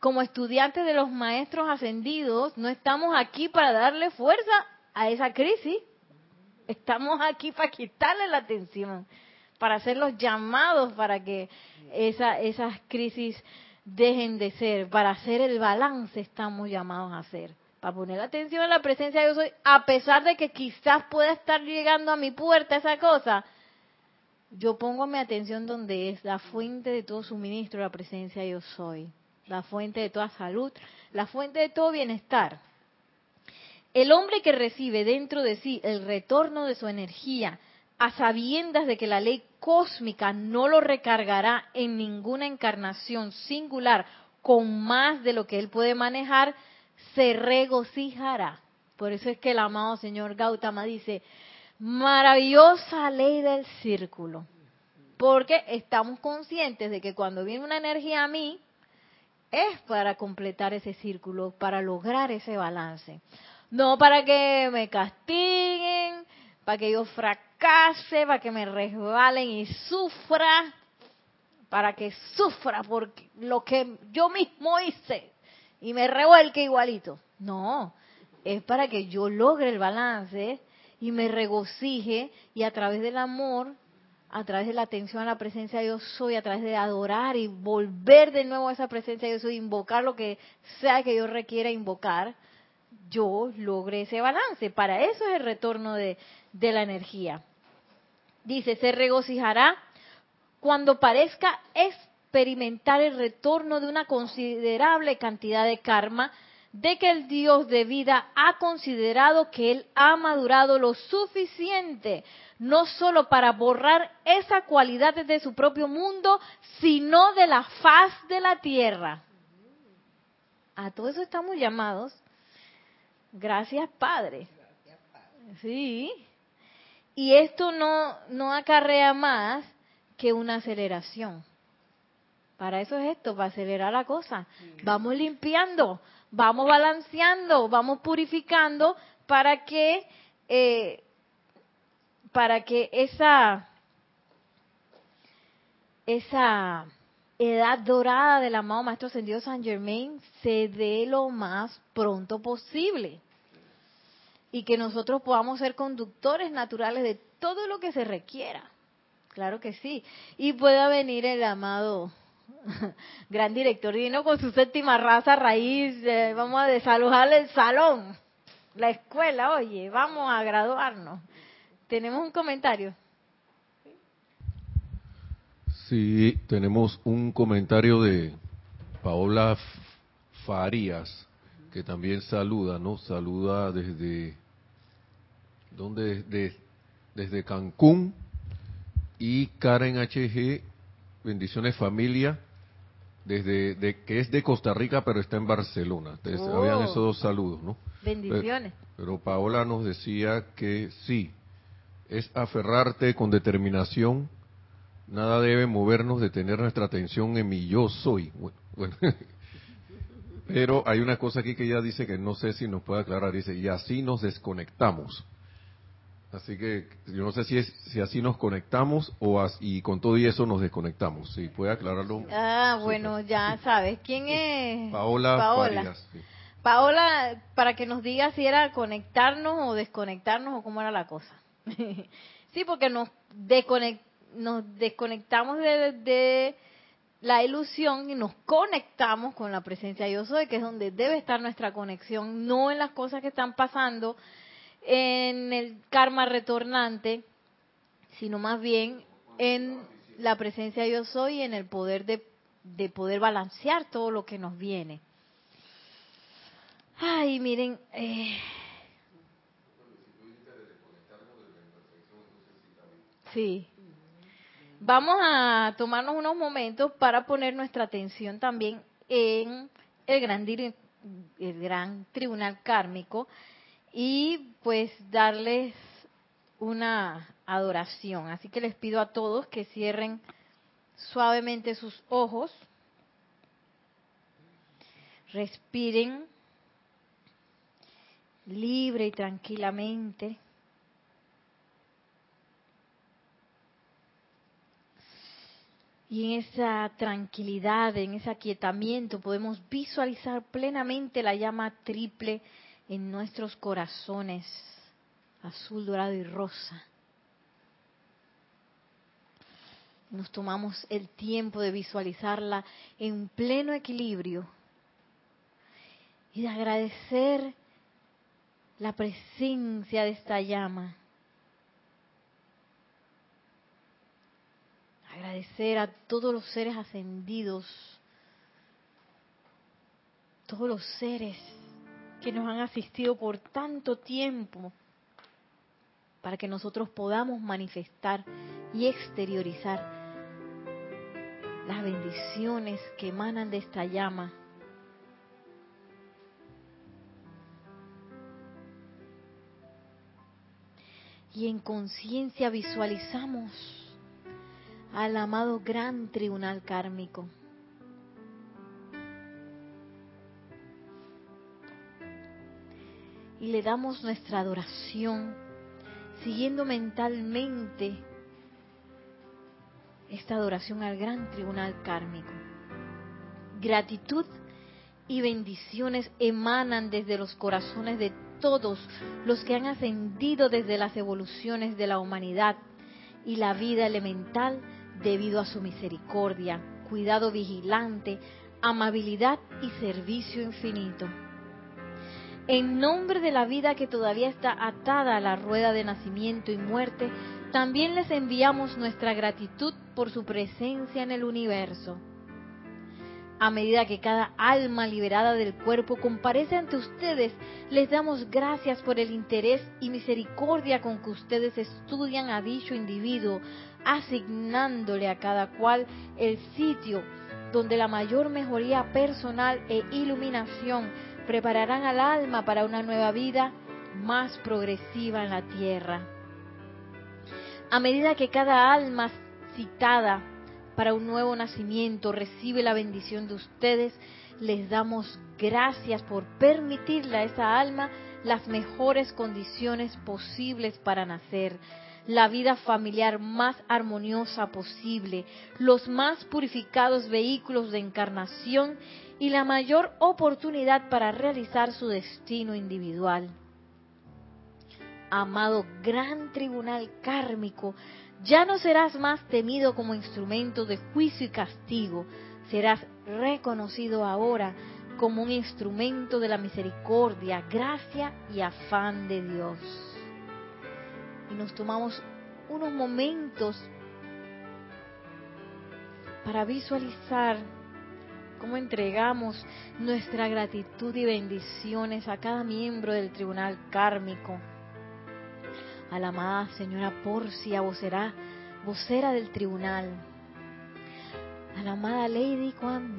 como, estudiantes de los maestros ascendidos, no estamos aquí para darle fuerza a esa crisis, estamos aquí para quitarle la atención, para hacer los llamados para que esa, esas crisis dejen de ser, para hacer el balance estamos llamados a hacer. para poner atención a la presencia de yo soy, a pesar de que quizás pueda estar llegando a mi puerta esa cosa, yo pongo mi atención donde es la fuente de todo suministro, la presencia yo soy, la fuente de toda salud, la fuente de todo bienestar. El hombre que recibe dentro de sí el retorno de su energía, a sabiendas de que la ley cósmica no lo recargará en ninguna encarnación singular con más de lo que él puede manejar, se regocijará. Por eso es que el amado señor Gautama dice, maravillosa ley del círculo. Porque estamos conscientes de que cuando viene una energía a mí, es para completar ese círculo, para lograr ese balance. No para que me castiguen, para que yo fracase, para que me resbalen y sufra, para que sufra por lo que yo mismo hice y me revuelque igualito. No, es para que yo logre el balance y me regocije y a través del amor, a través de la atención a la presencia de Dios soy, a través de adorar y volver de nuevo a esa presencia de Dios soy, invocar lo que sea que yo requiera invocar, yo logre ese balance. Para eso es el retorno de, de la energía. Dice, se regocijará cuando parezca experimentar el retorno de una considerable cantidad de karma, de que el Dios de vida ha considerado que Él ha madurado lo suficiente, no solo para borrar esa cualidad de su propio mundo, sino de la faz de la tierra. A todo eso estamos llamados Gracias, Padre. Sí. Y esto no, no acarrea más que una aceleración. Para eso es esto, para acelerar la cosa. Vamos limpiando, vamos balanceando, vamos purificando para que eh, para que esa esa edad dorada del amado Maestro Ascendido San Germain se dé lo más pronto posible. Y que nosotros podamos ser conductores naturales de todo lo que se requiera. Claro que sí. Y pueda venir el amado (laughs) gran director divino con su séptima raza raíz. Eh, vamos a desalojar el salón, la escuela, oye, vamos a graduarnos. ¿Tenemos un comentario? Sí, tenemos un comentario de Paola Farías, que también saluda, ¿no? Saluda desde, ¿dónde? desde Cancún. Y Karen HG, bendiciones familia, desde de, que es de Costa Rica, pero está en Barcelona. Entonces, oh. Habían esos dos saludos, ¿no? Bendiciones. pero Paola nos decía que sí, es aferrarte con determinación Nada debe movernos de tener nuestra atención en mi yo soy. Bueno, (laughs) Pero hay una cosa aquí que ella dice que no sé si nos puede aclarar. Dice, y así nos desconectamos. Así que yo no sé si es si así nos conectamos o y con todo y eso nos desconectamos. Si puede aclararlo. Ah, bueno, ya sabes. ¿Quién es? Paola, Paola. Paola, para que nos diga si era conectarnos o desconectarnos o cómo era la cosa. (laughs) sí, porque nos desconectamos nos desconectamos de, la ilusión y nos conectamos con la presencia de yo soy, que es donde debe estar nuestra conexión, no en las cosas que están pasando en el karma retornante, sino más bien en la presencia de yo soy y en el poder de, de poder balancear todo lo que nos viene. Ay, miren, eh, sí, Vamos a tomarnos unos momentos para poner nuestra atención también en el gran, tribunal kármico y pues darles una adoración. Así que les pido a todos que cierren suavemente sus ojos, respiren libre y tranquilamente. Y en esa tranquilidad, en ese aquietamiento, podemos visualizar plenamente la llama triple en nuestros corazones, azul, dorado y rosa. Nos tomamos el tiempo de visualizarla en pleno equilibrio y de agradecer la presencia de esta llama. Agradecer a todos los seres ascendidos, todos los seres que nos han asistido por tanto tiempo para que nosotros podamos manifestar y exteriorizar las bendiciones que emanan de esta llama. Y en conciencia visualizamos al amado gran tribunal kármico. Y le damos nuestra adoración siguiendo mentalmente esta adoración al gran tribunal kármico. Gratitud y bendiciones emanan desde los corazones de todos los que han ascendido desde las evoluciones de la humanidad y la vida elemental debido a su misericordia, cuidado vigilante, amabilidad y servicio infinito en nombre de la vida que todavía está atada a la rueda de nacimiento y muerte, también les enviamos nuestra gratitud por su presencia en el universo. A medida que cada alma liberada del cuerpo comparece ante ustedes, les damos gracias por el interés y misericordia con que ustedes estudian a dicho individuo, asignándole a cada cual el sitio donde la mayor mejoría personal e iluminación prepararán al alma para una nueva vida más progresiva en la tierra. A medida que cada alma citada para un nuevo nacimiento recibe la bendición de ustedes, les damos gracias por permitirle a esa alma las mejores condiciones posibles para nacer, la vida familiar más armoniosa posible, los más purificados vehículos de encarnación y la mayor oportunidad para realizar su destino individual. Amado gran tribunal kármico, ya no serás más temido como instrumento de juicio y castigo, serás reconocido ahora como un instrumento de la misericordia, gracia y afán de Dios. Y nos tomamos unos momentos para visualizar cómo entregamos nuestra gratitud y bendiciones a cada miembro del tribunal kármico. A la amada señora Porcia, vocera, vocera del tribunal. A la amada Lady Kuan.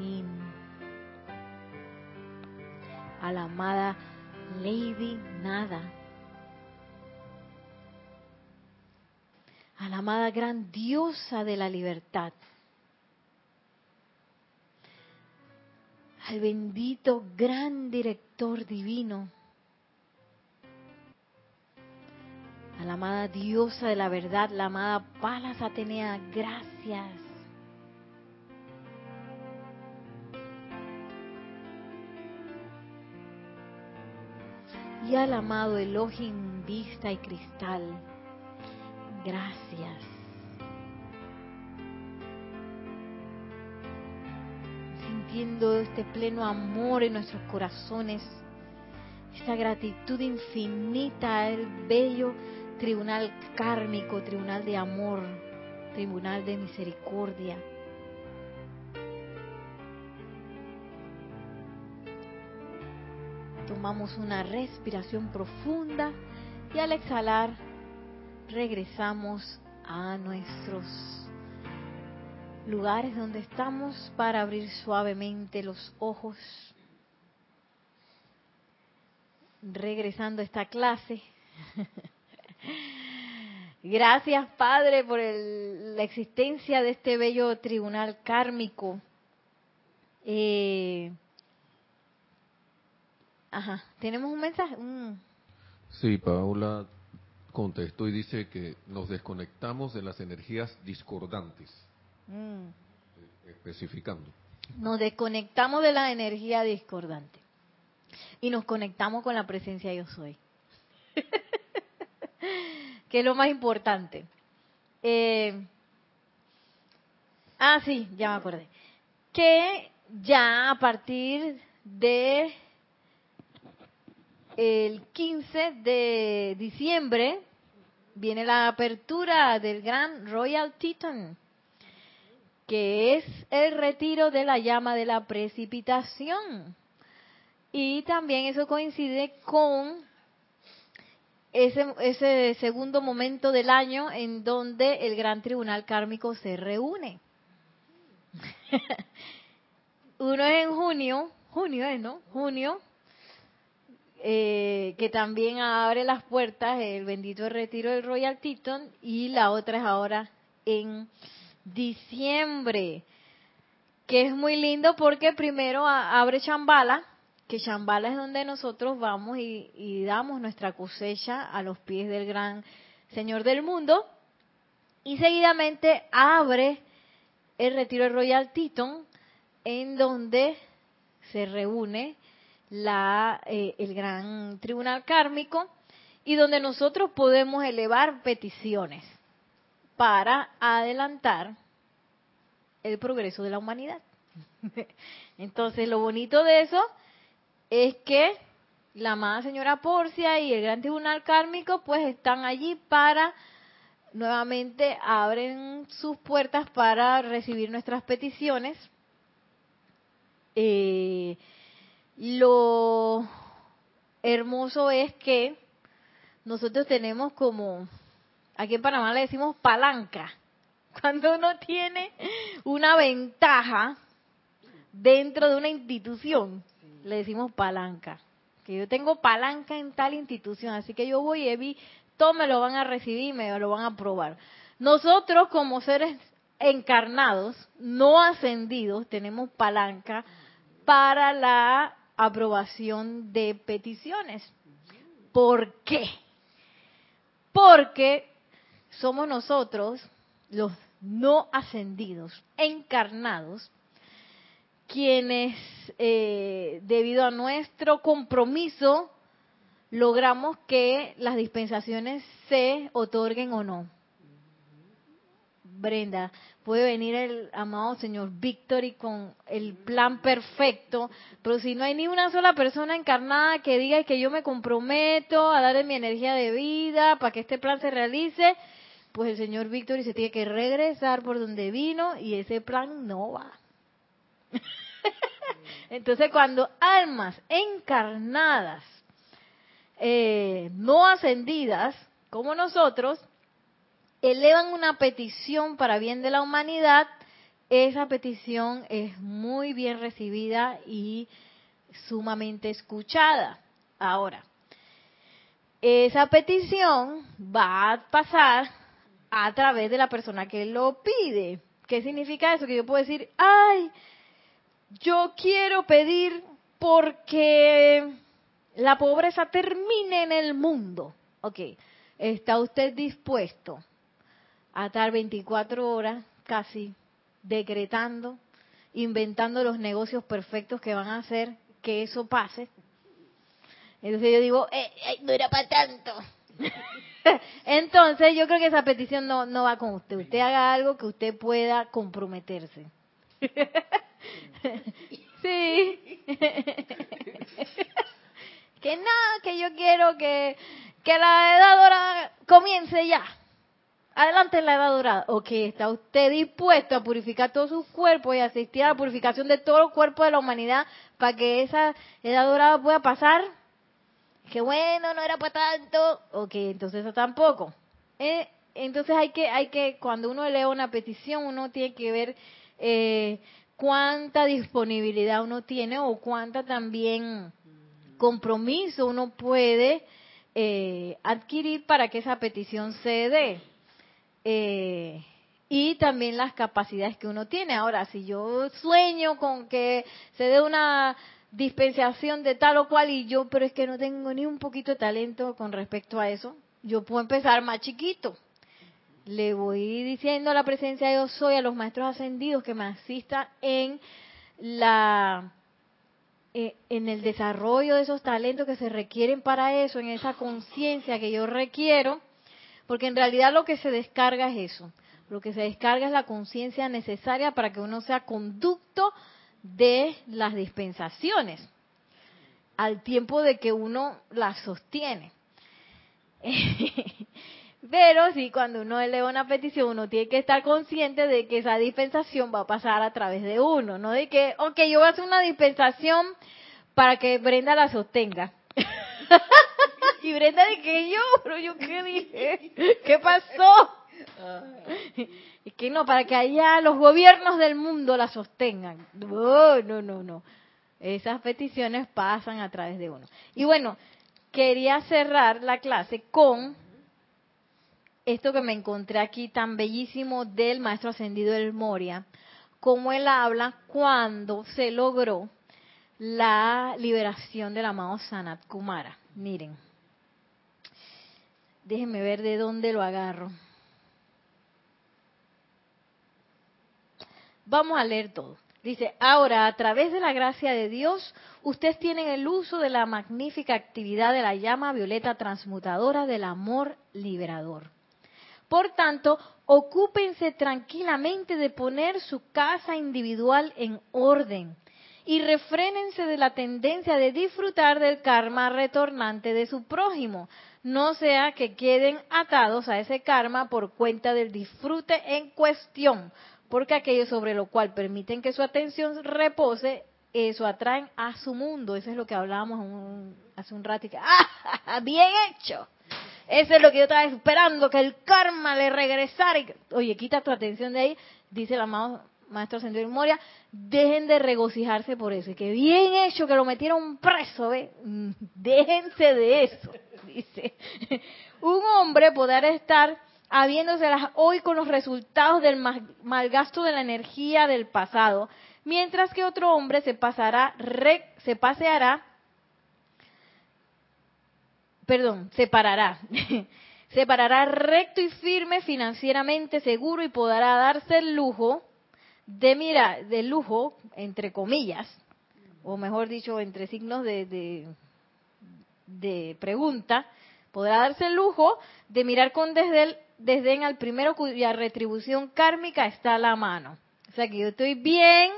A la amada Lady Nada. A la amada gran diosa de la libertad. al bendito gran director divino, a la amada diosa de la verdad, la amada Palas Atenea, gracias. Y al amado Elohim Vista y Cristal, gracias. sintiendo este pleno amor en nuestros corazones, esta gratitud infinita al bello tribunal kármico, tribunal de amor, tribunal de misericordia. Tomamos una respiración profunda y al exhalar regresamos a nuestros lugares donde estamos para abrir suavemente los ojos. Regresando a esta clase. (laughs) Gracias, Padre, por la existencia de este bello tribunal kármico. Eh, ajá, ¿tenemos un mensaje? Sí, Paula contestó y dice que nos desconectamos de las energías discordantes. Mm. Especificando. Nos desconectamos de la energía discordante y nos conectamos con la presencia yo soy. (laughs) que es lo más importante. Eh, ah, sí, ya me acordé. Que ya a partir de el 15 de diciembre viene la apertura del Gran Royal Teton, que es el retiro de la llama de la precipitación. Y también eso coincide con ese, ese segundo momento del año en donde el Gran Tribunal Kármico se reúne. (laughs) Uno es en junio, junio es, ¿no? Junio, eh, que también abre las puertas el bendito retiro del Royal Teton y la otra es ahora en diciembre, que es muy lindo porque primero abre Chambala, que Chambala es donde nosotros vamos y, y damos nuestra cosecha a los pies del gran Señor del mundo, y seguidamente abre el retiro del Royal Teton, en donde se reúne la, eh, el gran tribunal kármico y donde nosotros podemos elevar peticiones para adelantar el progreso de la humanidad. (laughs) Entonces, lo bonito de eso es que la amada señora Porcia y el gran tribunal kármico pues están allí para nuevamente abren sus puertas para recibir nuestras peticiones. Eh, lo hermoso es que nosotros tenemos como, aquí en Panamá le decimos palanca, (laughs) cuando uno tiene una ventaja dentro de una institución, le decimos palanca. Que yo tengo palanca en tal institución, así que yo voy y vi, todo me lo van a recibir y me lo van a aprobar. Nosotros como seres encarnados, no ascendidos, tenemos palanca para la aprobación de peticiones. ¿Por qué? Porque somos nosotros, los no ascendidos, encarnados, quienes, eh, debido a nuestro compromiso, logramos que las dispensaciones se otorguen o no. Brenda, puede venir el amado señor Víctor y con el plan perfecto, pero si no hay ni una sola persona encarnada que diga que yo me comprometo a darle mi energía de vida para que este plan se realice, pues el señor Víctor se tiene que regresar por donde vino y ese plan no va. (laughs) Entonces cuando almas encarnadas, eh, no ascendidas, como nosotros, elevan una petición para bien de la humanidad, esa petición es muy bien recibida y sumamente escuchada. Ahora, esa petición va a pasar a través de la persona que lo pide. ¿Qué significa eso? Que yo puedo decir, ay, yo quiero pedir porque la pobreza termine en el mundo. Ok, ¿está usted dispuesto a estar 24 horas casi decretando, inventando los negocios perfectos que van a hacer que eso pase. Entonces yo digo, eh, eh, no era para tanto. (laughs) Entonces yo creo que esa petición no, no va con usted. Usted haga algo que usted pueda comprometerse. (laughs) sí. (laughs) que no, que yo quiero que, que la edad dorada comience ya adelante la edad dorada. Ok, ¿está usted dispuesto a purificar todos sus cuerpos y asistir a la purificación de todo el cuerpo de la humanidad para que esa edad dorada pueda pasar? Que bueno, no era para tanto. Ok, entonces eso tampoco. Eh, entonces hay que, hay que, cuando uno eleva una petición, uno tiene que ver eh, cuánta disponibilidad uno tiene o cuánta también compromiso uno puede eh, adquirir para que esa petición se dé. Eh, y también las capacidades que uno tiene. Ahora, si yo sueño con que se dé una dispensación de tal o cual y yo, pero es que no tengo ni un poquito de talento con respecto a eso, yo puedo empezar más chiquito. Le voy diciendo a la presencia de yo soy a los maestros ascendidos que me asistan en la eh, en el desarrollo de esos talentos que se requieren para eso, en esa conciencia que yo requiero porque en realidad lo que se descarga es eso. Lo que se descarga es la conciencia necesaria para que uno sea conducto de las dispensaciones. al tiempo de que uno la sostiene. (laughs) Pero sí, cuando uno eleva una petición, uno tiene que estar consciente de que esa dispensación va a pasar a través de uno, no de que, ok, yo voy a hacer una dispensación para que Brenda la sostenga. (laughs) y Brenda de que yo, pero yo qué dije, ¿qué pasó? Y que no, para que allá los gobiernos del mundo la sostengan. No, no, no, no. Esas peticiones pasan a través de uno. Y bueno, quería cerrar la clase con esto que me encontré aquí tan bellísimo del maestro ascendido del Moria, como él habla cuando se logró la liberación del amado Sanat Kumara. Miren, déjenme ver de dónde lo agarro. Vamos a leer todo. Dice, ahora a través de la gracia de Dios, ustedes tienen el uso de la magnífica actividad de la llama violeta transmutadora del amor liberador. Por tanto, ocúpense tranquilamente de poner su casa individual en orden y refrénense de la tendencia de disfrutar del karma retornante de su prójimo, no sea que queden atados a ese karma por cuenta del disfrute en cuestión, porque aquello sobre lo cual permiten que su atención repose, eso atraen a su mundo. Eso es lo que hablábamos hace un rato. (laughs) ¡Ah, bien hecho! Eso es lo que yo estaba esperando, que el karma le regresara. oye, quita tu atención de ahí, dice el amado Maestro Ascendido Moria, dejen de regocijarse por eso. Que bien hecho, que lo metieron preso, ¿ve? Mm, déjense de eso, (laughs) dice. Un hombre podrá estar habiéndoselas hoy con los resultados del malgasto de la energía del pasado, mientras que otro hombre se pasará, se paseará, perdón, se parará, (laughs) se parará recto y firme financieramente seguro y podrá darse el lujo de mira, de lujo, entre comillas, o mejor dicho, entre signos de, de, de pregunta, podrá darse el lujo de mirar con desdén desdén al primero cuya retribución kármica está a la mano. O sea que yo estoy bien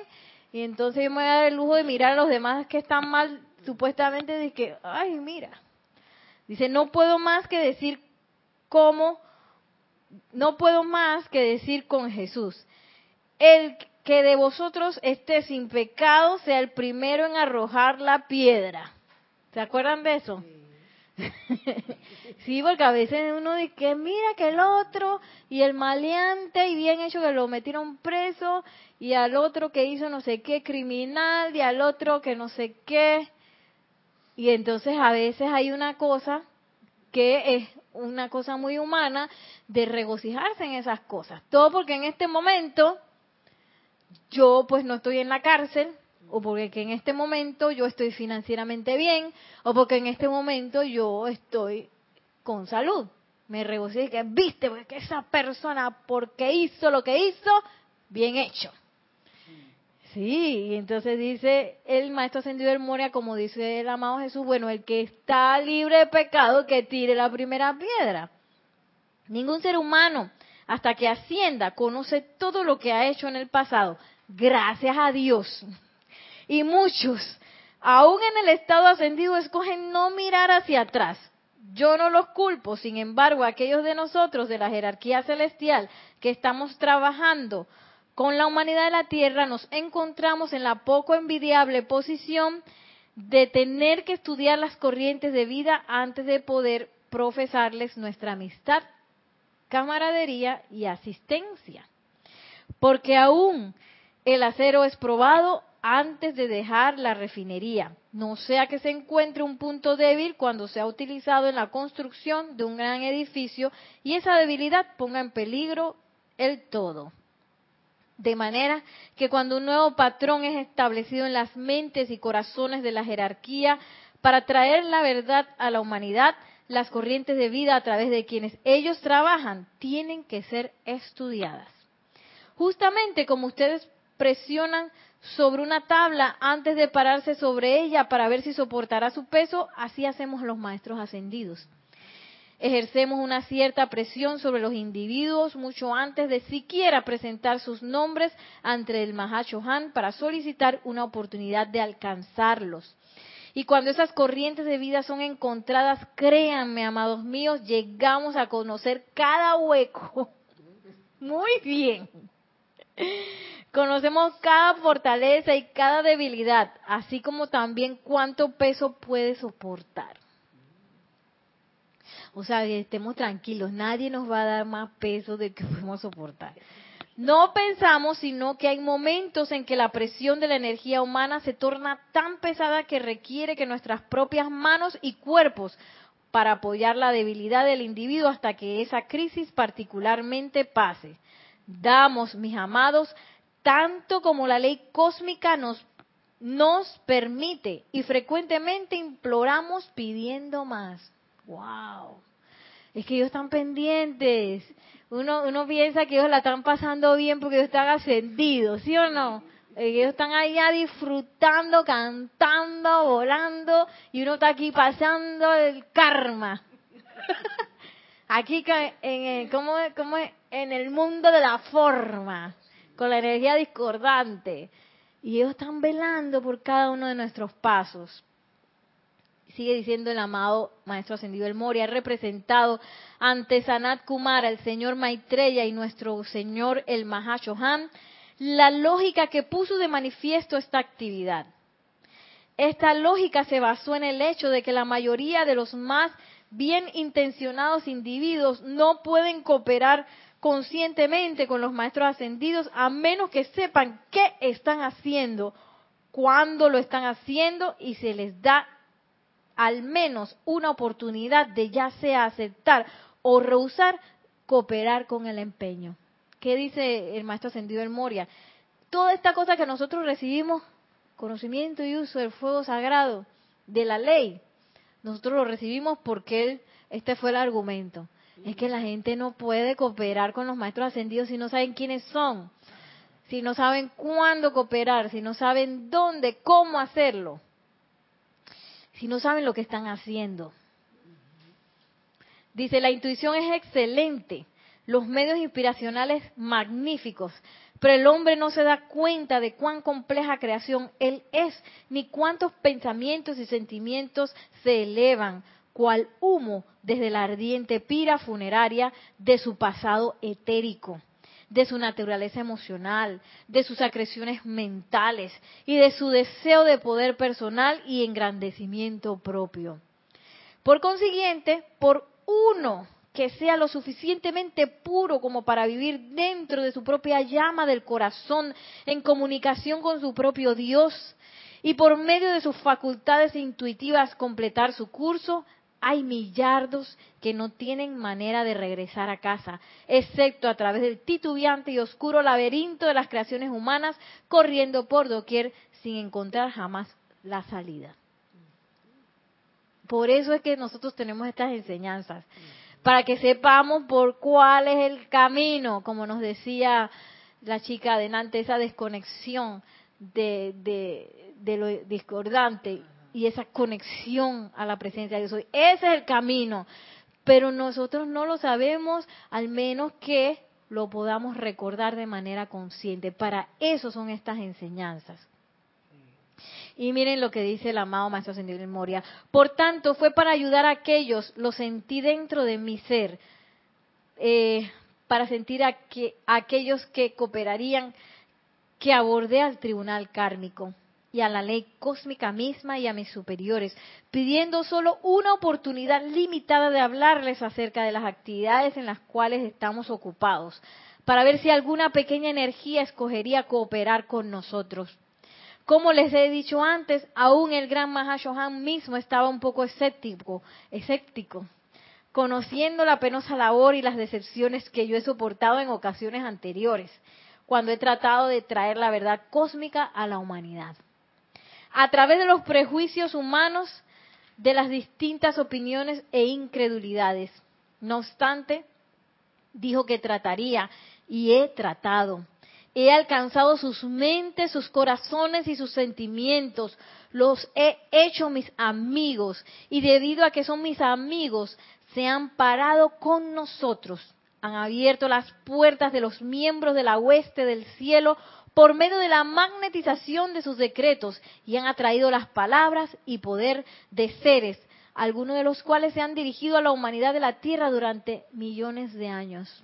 y entonces yo me voy a dar el lujo de mirar a los demás que están mal, supuestamente de que, ay, mira. Dice, no puedo más que decir cómo, no puedo más que decir con Jesús. El que de vosotros esté sin pecado sea el primero en arrojar la piedra. ¿Se acuerdan de eso? (laughs) sí, porque a veces uno dice que mira que el otro y el maleante y bien hecho que lo metieron preso y al otro que hizo no sé qué criminal y al otro que no sé qué. Y entonces a veces hay una cosa que es una cosa muy humana de regocijarse en esas cosas. Todo porque en este momento yo pues no estoy en la cárcel, o porque en este momento yo estoy financieramente bien, o porque en este momento yo estoy con salud. Me regocijo que viste, porque esa persona, porque hizo lo que hizo, bien hecho. Sí, y entonces dice el maestro ascendido del Moria, como dice el amado Jesús, bueno, el que está libre de pecado, que tire la primera piedra. Ningún ser humano, hasta que ascienda, conoce todo lo que ha hecho en el pasado. Gracias a Dios. Y muchos, aún en el estado ascendido, escogen no mirar hacia atrás. Yo no los culpo, sin embargo, aquellos de nosotros de la jerarquía celestial que estamos trabajando con la humanidad de la Tierra, nos encontramos en la poco envidiable posición de tener que estudiar las corrientes de vida antes de poder profesarles nuestra amistad, camaradería y asistencia. Porque aún el acero es probado antes de dejar la refinería, no sea que se encuentre un punto débil cuando se ha utilizado en la construcción de un gran edificio y esa debilidad ponga en peligro el todo. De manera que cuando un nuevo patrón es establecido en las mentes y corazones de la jerarquía para traer la verdad a la humanidad, las corrientes de vida a través de quienes ellos trabajan tienen que ser estudiadas. Justamente como ustedes presionan sobre una tabla antes de pararse sobre ella para ver si soportará su peso, así hacemos los maestros ascendidos. Ejercemos una cierta presión sobre los individuos mucho antes de siquiera presentar sus nombres ante el Mahashohan para solicitar una oportunidad de alcanzarlos. Y cuando esas corrientes de vida son encontradas, créanme, amados míos, llegamos a conocer cada hueco. (laughs) Muy bien. Conocemos cada fortaleza y cada debilidad, así como también cuánto peso puede soportar. O sea, estemos tranquilos, nadie nos va a dar más peso de que podemos soportar. No pensamos sino que hay momentos en que la presión de la energía humana se torna tan pesada que requiere que nuestras propias manos y cuerpos para apoyar la debilidad del individuo hasta que esa crisis particularmente pase. Damos, mis amados, tanto como la ley cósmica nos, nos permite y frecuentemente imploramos pidiendo más. ¡Wow! Es que ellos están pendientes uno, uno piensa que ellos la están pasando bien porque ellos están ascendidos, ¿sí o no? Eh, ellos están allá disfrutando, cantando, volando, y uno está aquí pasando el karma. (laughs) aquí en el, ¿cómo, cómo en el mundo de la forma, con la energía discordante. Y ellos están velando por cada uno de nuestros pasos sigue diciendo el amado Maestro Ascendido El Moria, representado ante Sanat Kumara, el señor Maitreya y nuestro señor el Mahashohan, la lógica que puso de manifiesto esta actividad. Esta lógica se basó en el hecho de que la mayoría de los más bien intencionados individuos no pueden cooperar conscientemente con los maestros ascendidos a menos que sepan qué están haciendo, cuándo lo están haciendo y se les da al menos una oportunidad de ya sea aceptar o rehusar cooperar con el empeño. ¿Qué dice el maestro ascendido del Moria? Toda esta cosa que nosotros recibimos, conocimiento y uso del fuego sagrado, de la ley, nosotros lo recibimos porque este fue el argumento. Es que la gente no puede cooperar con los maestros ascendidos si no saben quiénes son, si no saben cuándo cooperar, si no saben dónde, cómo hacerlo si no saben lo que están haciendo? Dice, la intuición es excelente, los medios inspiracionales magníficos, pero el hombre no se da cuenta de cuán compleja creación él es, ni cuántos pensamientos y sentimientos se elevan, cual humo desde la ardiente pira funeraria de su pasado etérico de su naturaleza emocional, de sus acreciones mentales y de su deseo de poder personal y engrandecimiento propio. Por consiguiente, por uno que sea lo suficientemente puro como para vivir dentro de su propia llama del corazón, en comunicación con su propio Dios, y por medio de sus facultades intuitivas completar su curso, hay millardos que no tienen manera de regresar a casa, excepto a través del titubeante y oscuro laberinto de las creaciones humanas, corriendo por doquier sin encontrar jamás la salida. Por eso es que nosotros tenemos estas enseñanzas, para que sepamos por cuál es el camino, como nos decía la chica adelante, esa desconexión de, de, de lo discordante y esa conexión a la presencia de Dios. Ese es el camino, pero nosotros no lo sabemos al menos que lo podamos recordar de manera consciente. Para eso son estas enseñanzas. Y miren lo que dice el amado Maestro Ascendido de Moria. Por tanto, fue para ayudar a aquellos, lo sentí dentro de mi ser, eh, para sentir a, que, a aquellos que cooperarían, que abordé al tribunal kármico y a la ley cósmica misma y a mis superiores, pidiendo solo una oportunidad limitada de hablarles acerca de las actividades en las cuales estamos ocupados, para ver si alguna pequeña energía escogería cooperar con nosotros. Como les he dicho antes, aún el gran Mahashohan mismo estaba un poco escéptico, escéptico, conociendo la penosa labor y las decepciones que yo he soportado en ocasiones anteriores, cuando he tratado de traer la verdad cósmica a la humanidad a través de los prejuicios humanos, de las distintas opiniones e incredulidades. No obstante, dijo que trataría y he tratado. He alcanzado sus mentes, sus corazones y sus sentimientos. Los he hecho mis amigos y debido a que son mis amigos, se han parado con nosotros han abierto las puertas de los miembros de la hueste del cielo por medio de la magnetización de sus decretos y han atraído las palabras y poder de seres, algunos de los cuales se han dirigido a la humanidad de la Tierra durante millones de años.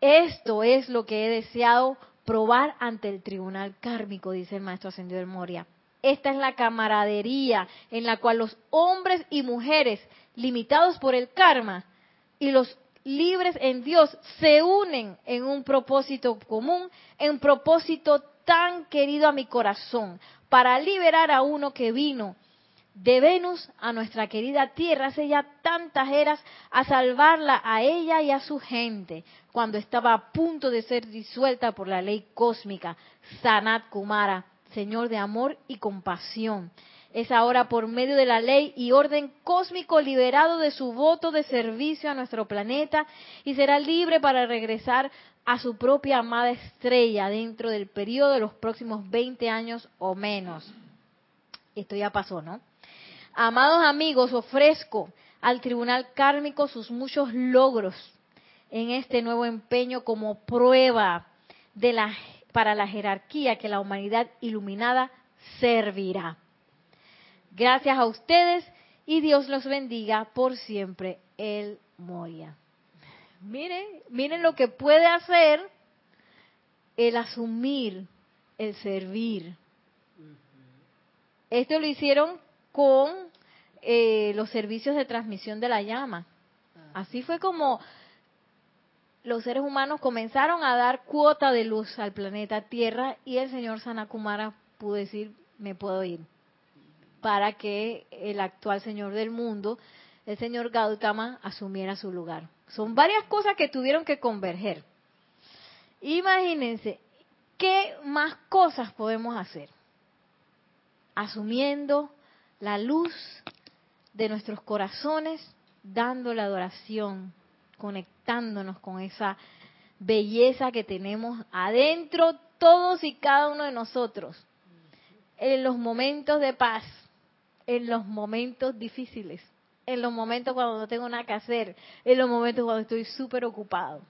Esto es lo que he deseado probar ante el tribunal kármico, dice el maestro ascendido del Moria. Esta es la camaradería en la cual los hombres y mujeres limitados por el karma y los libres en Dios se unen en un propósito común, en propósito tan querido a mi corazón, para liberar a uno que vino de Venus a nuestra querida Tierra hace ya tantas eras a salvarla a ella y a su gente, cuando estaba a punto de ser disuelta por la ley cósmica, Sanat Kumara, Señor de amor y compasión. Es ahora por medio de la ley y orden cósmico liberado de su voto de servicio a nuestro planeta y será libre para regresar a su propia amada estrella dentro del periodo de los próximos 20 años o menos. Esto ya pasó, ¿no? Amados amigos, ofrezco al tribunal kármico sus muchos logros en este nuevo empeño como prueba de la, para la jerarquía que la humanidad iluminada servirá. Gracias a ustedes y Dios los bendiga por siempre. El Moria. Miren, miren lo que puede hacer el asumir, el servir. Esto lo hicieron con eh, los servicios de transmisión de la llama. Así fue como los seres humanos comenzaron a dar cuota de luz al planeta Tierra y el señor Sanakumara pudo decir, me puedo ir para que el actual Señor del mundo, el Señor Gautama, asumiera su lugar. Son varias cosas que tuvieron que converger. Imagínense, ¿qué más cosas podemos hacer? Asumiendo la luz de nuestros corazones, dando la adoración, conectándonos con esa belleza que tenemos adentro todos y cada uno de nosotros, en los momentos de paz, en los momentos difíciles, en los momentos cuando no tengo nada que hacer, en los momentos cuando estoy súper ocupado,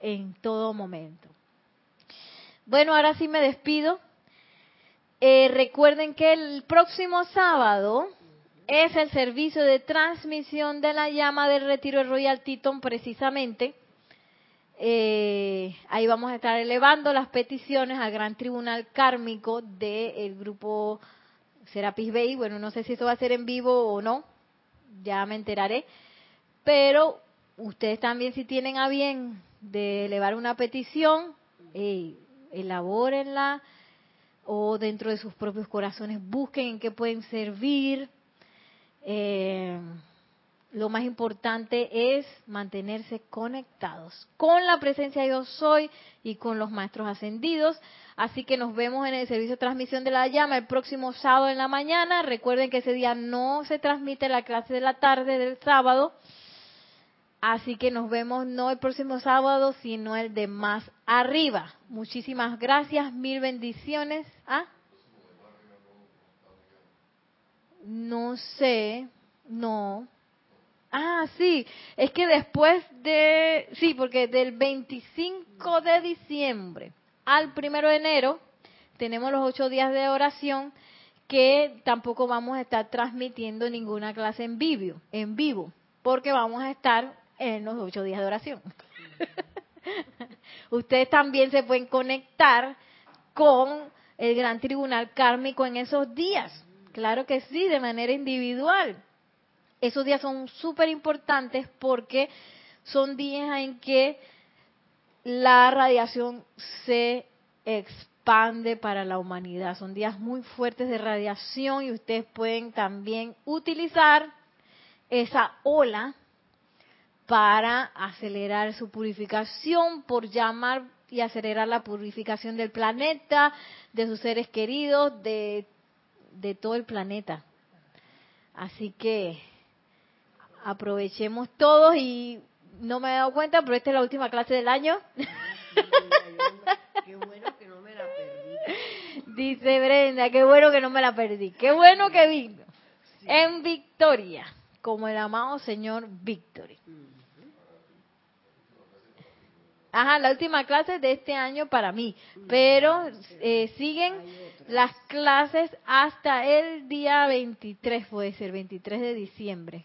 en todo momento. Bueno, ahora sí me despido. Eh, recuerden que el próximo sábado es el servicio de transmisión de la llama del retiro de Royal Teton precisamente. Eh, ahí vamos a estar elevando las peticiones al gran tribunal kármico del grupo Serapis Bay. Bueno, no sé si eso va a ser en vivo o no, ya me enteraré. Pero ustedes también si tienen a bien de elevar una petición, eh, elabórenla o dentro de sus propios corazones busquen en qué pueden servir. Eh, lo más importante es mantenerse conectados con la presencia de Yo Soy y con los maestros ascendidos. Así que nos vemos en el servicio de transmisión de la llama el próximo sábado en la mañana. Recuerden que ese día no se transmite la clase de la tarde del sábado. Así que nos vemos no el próximo sábado, sino el de más arriba. Muchísimas gracias, mil bendiciones. ¿Ah? No sé, no. Ah, sí, es que después de, sí, porque del 25 de diciembre al primero de enero tenemos los ocho días de oración que tampoco vamos a estar transmitiendo ninguna clase en vivo, en vivo, porque vamos a estar en los ocho días de oración. (laughs) Ustedes también se pueden conectar con el gran tribunal kármico en esos días. Claro que sí, de manera individual esos días son súper importantes porque son días en que la radiación se expande para la humanidad. Son días muy fuertes de radiación y ustedes pueden también utilizar esa ola para acelerar su purificación, por llamar y acelerar la purificación del planeta, de sus seres queridos, de, de todo el planeta. Así que aprovechemos todos y no me he dado cuenta, pero esta es la última clase del año. (laughs) Qué bueno que no me la perdí. Dice Brenda, qué bueno que no me la perdí. Qué bueno que vino. En victoria, como el amado Señor Victory. Ajá, la última clase de este año para mí, pero eh, siguen las clases hasta el día 23, puede ser, 23 de diciembre.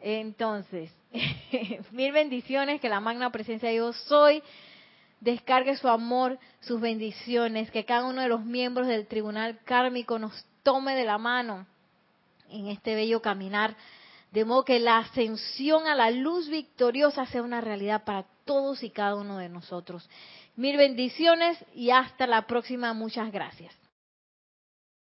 Entonces, (laughs) mil bendiciones, que la magna presencia de yo soy descargue su amor, sus bendiciones, que cada uno de los miembros del tribunal kármico nos tome de la mano en este bello caminar, de modo que la ascensión a la luz victoriosa sea una realidad para todos y cada uno de nosotros. Mil bendiciones y hasta la próxima. Muchas gracias.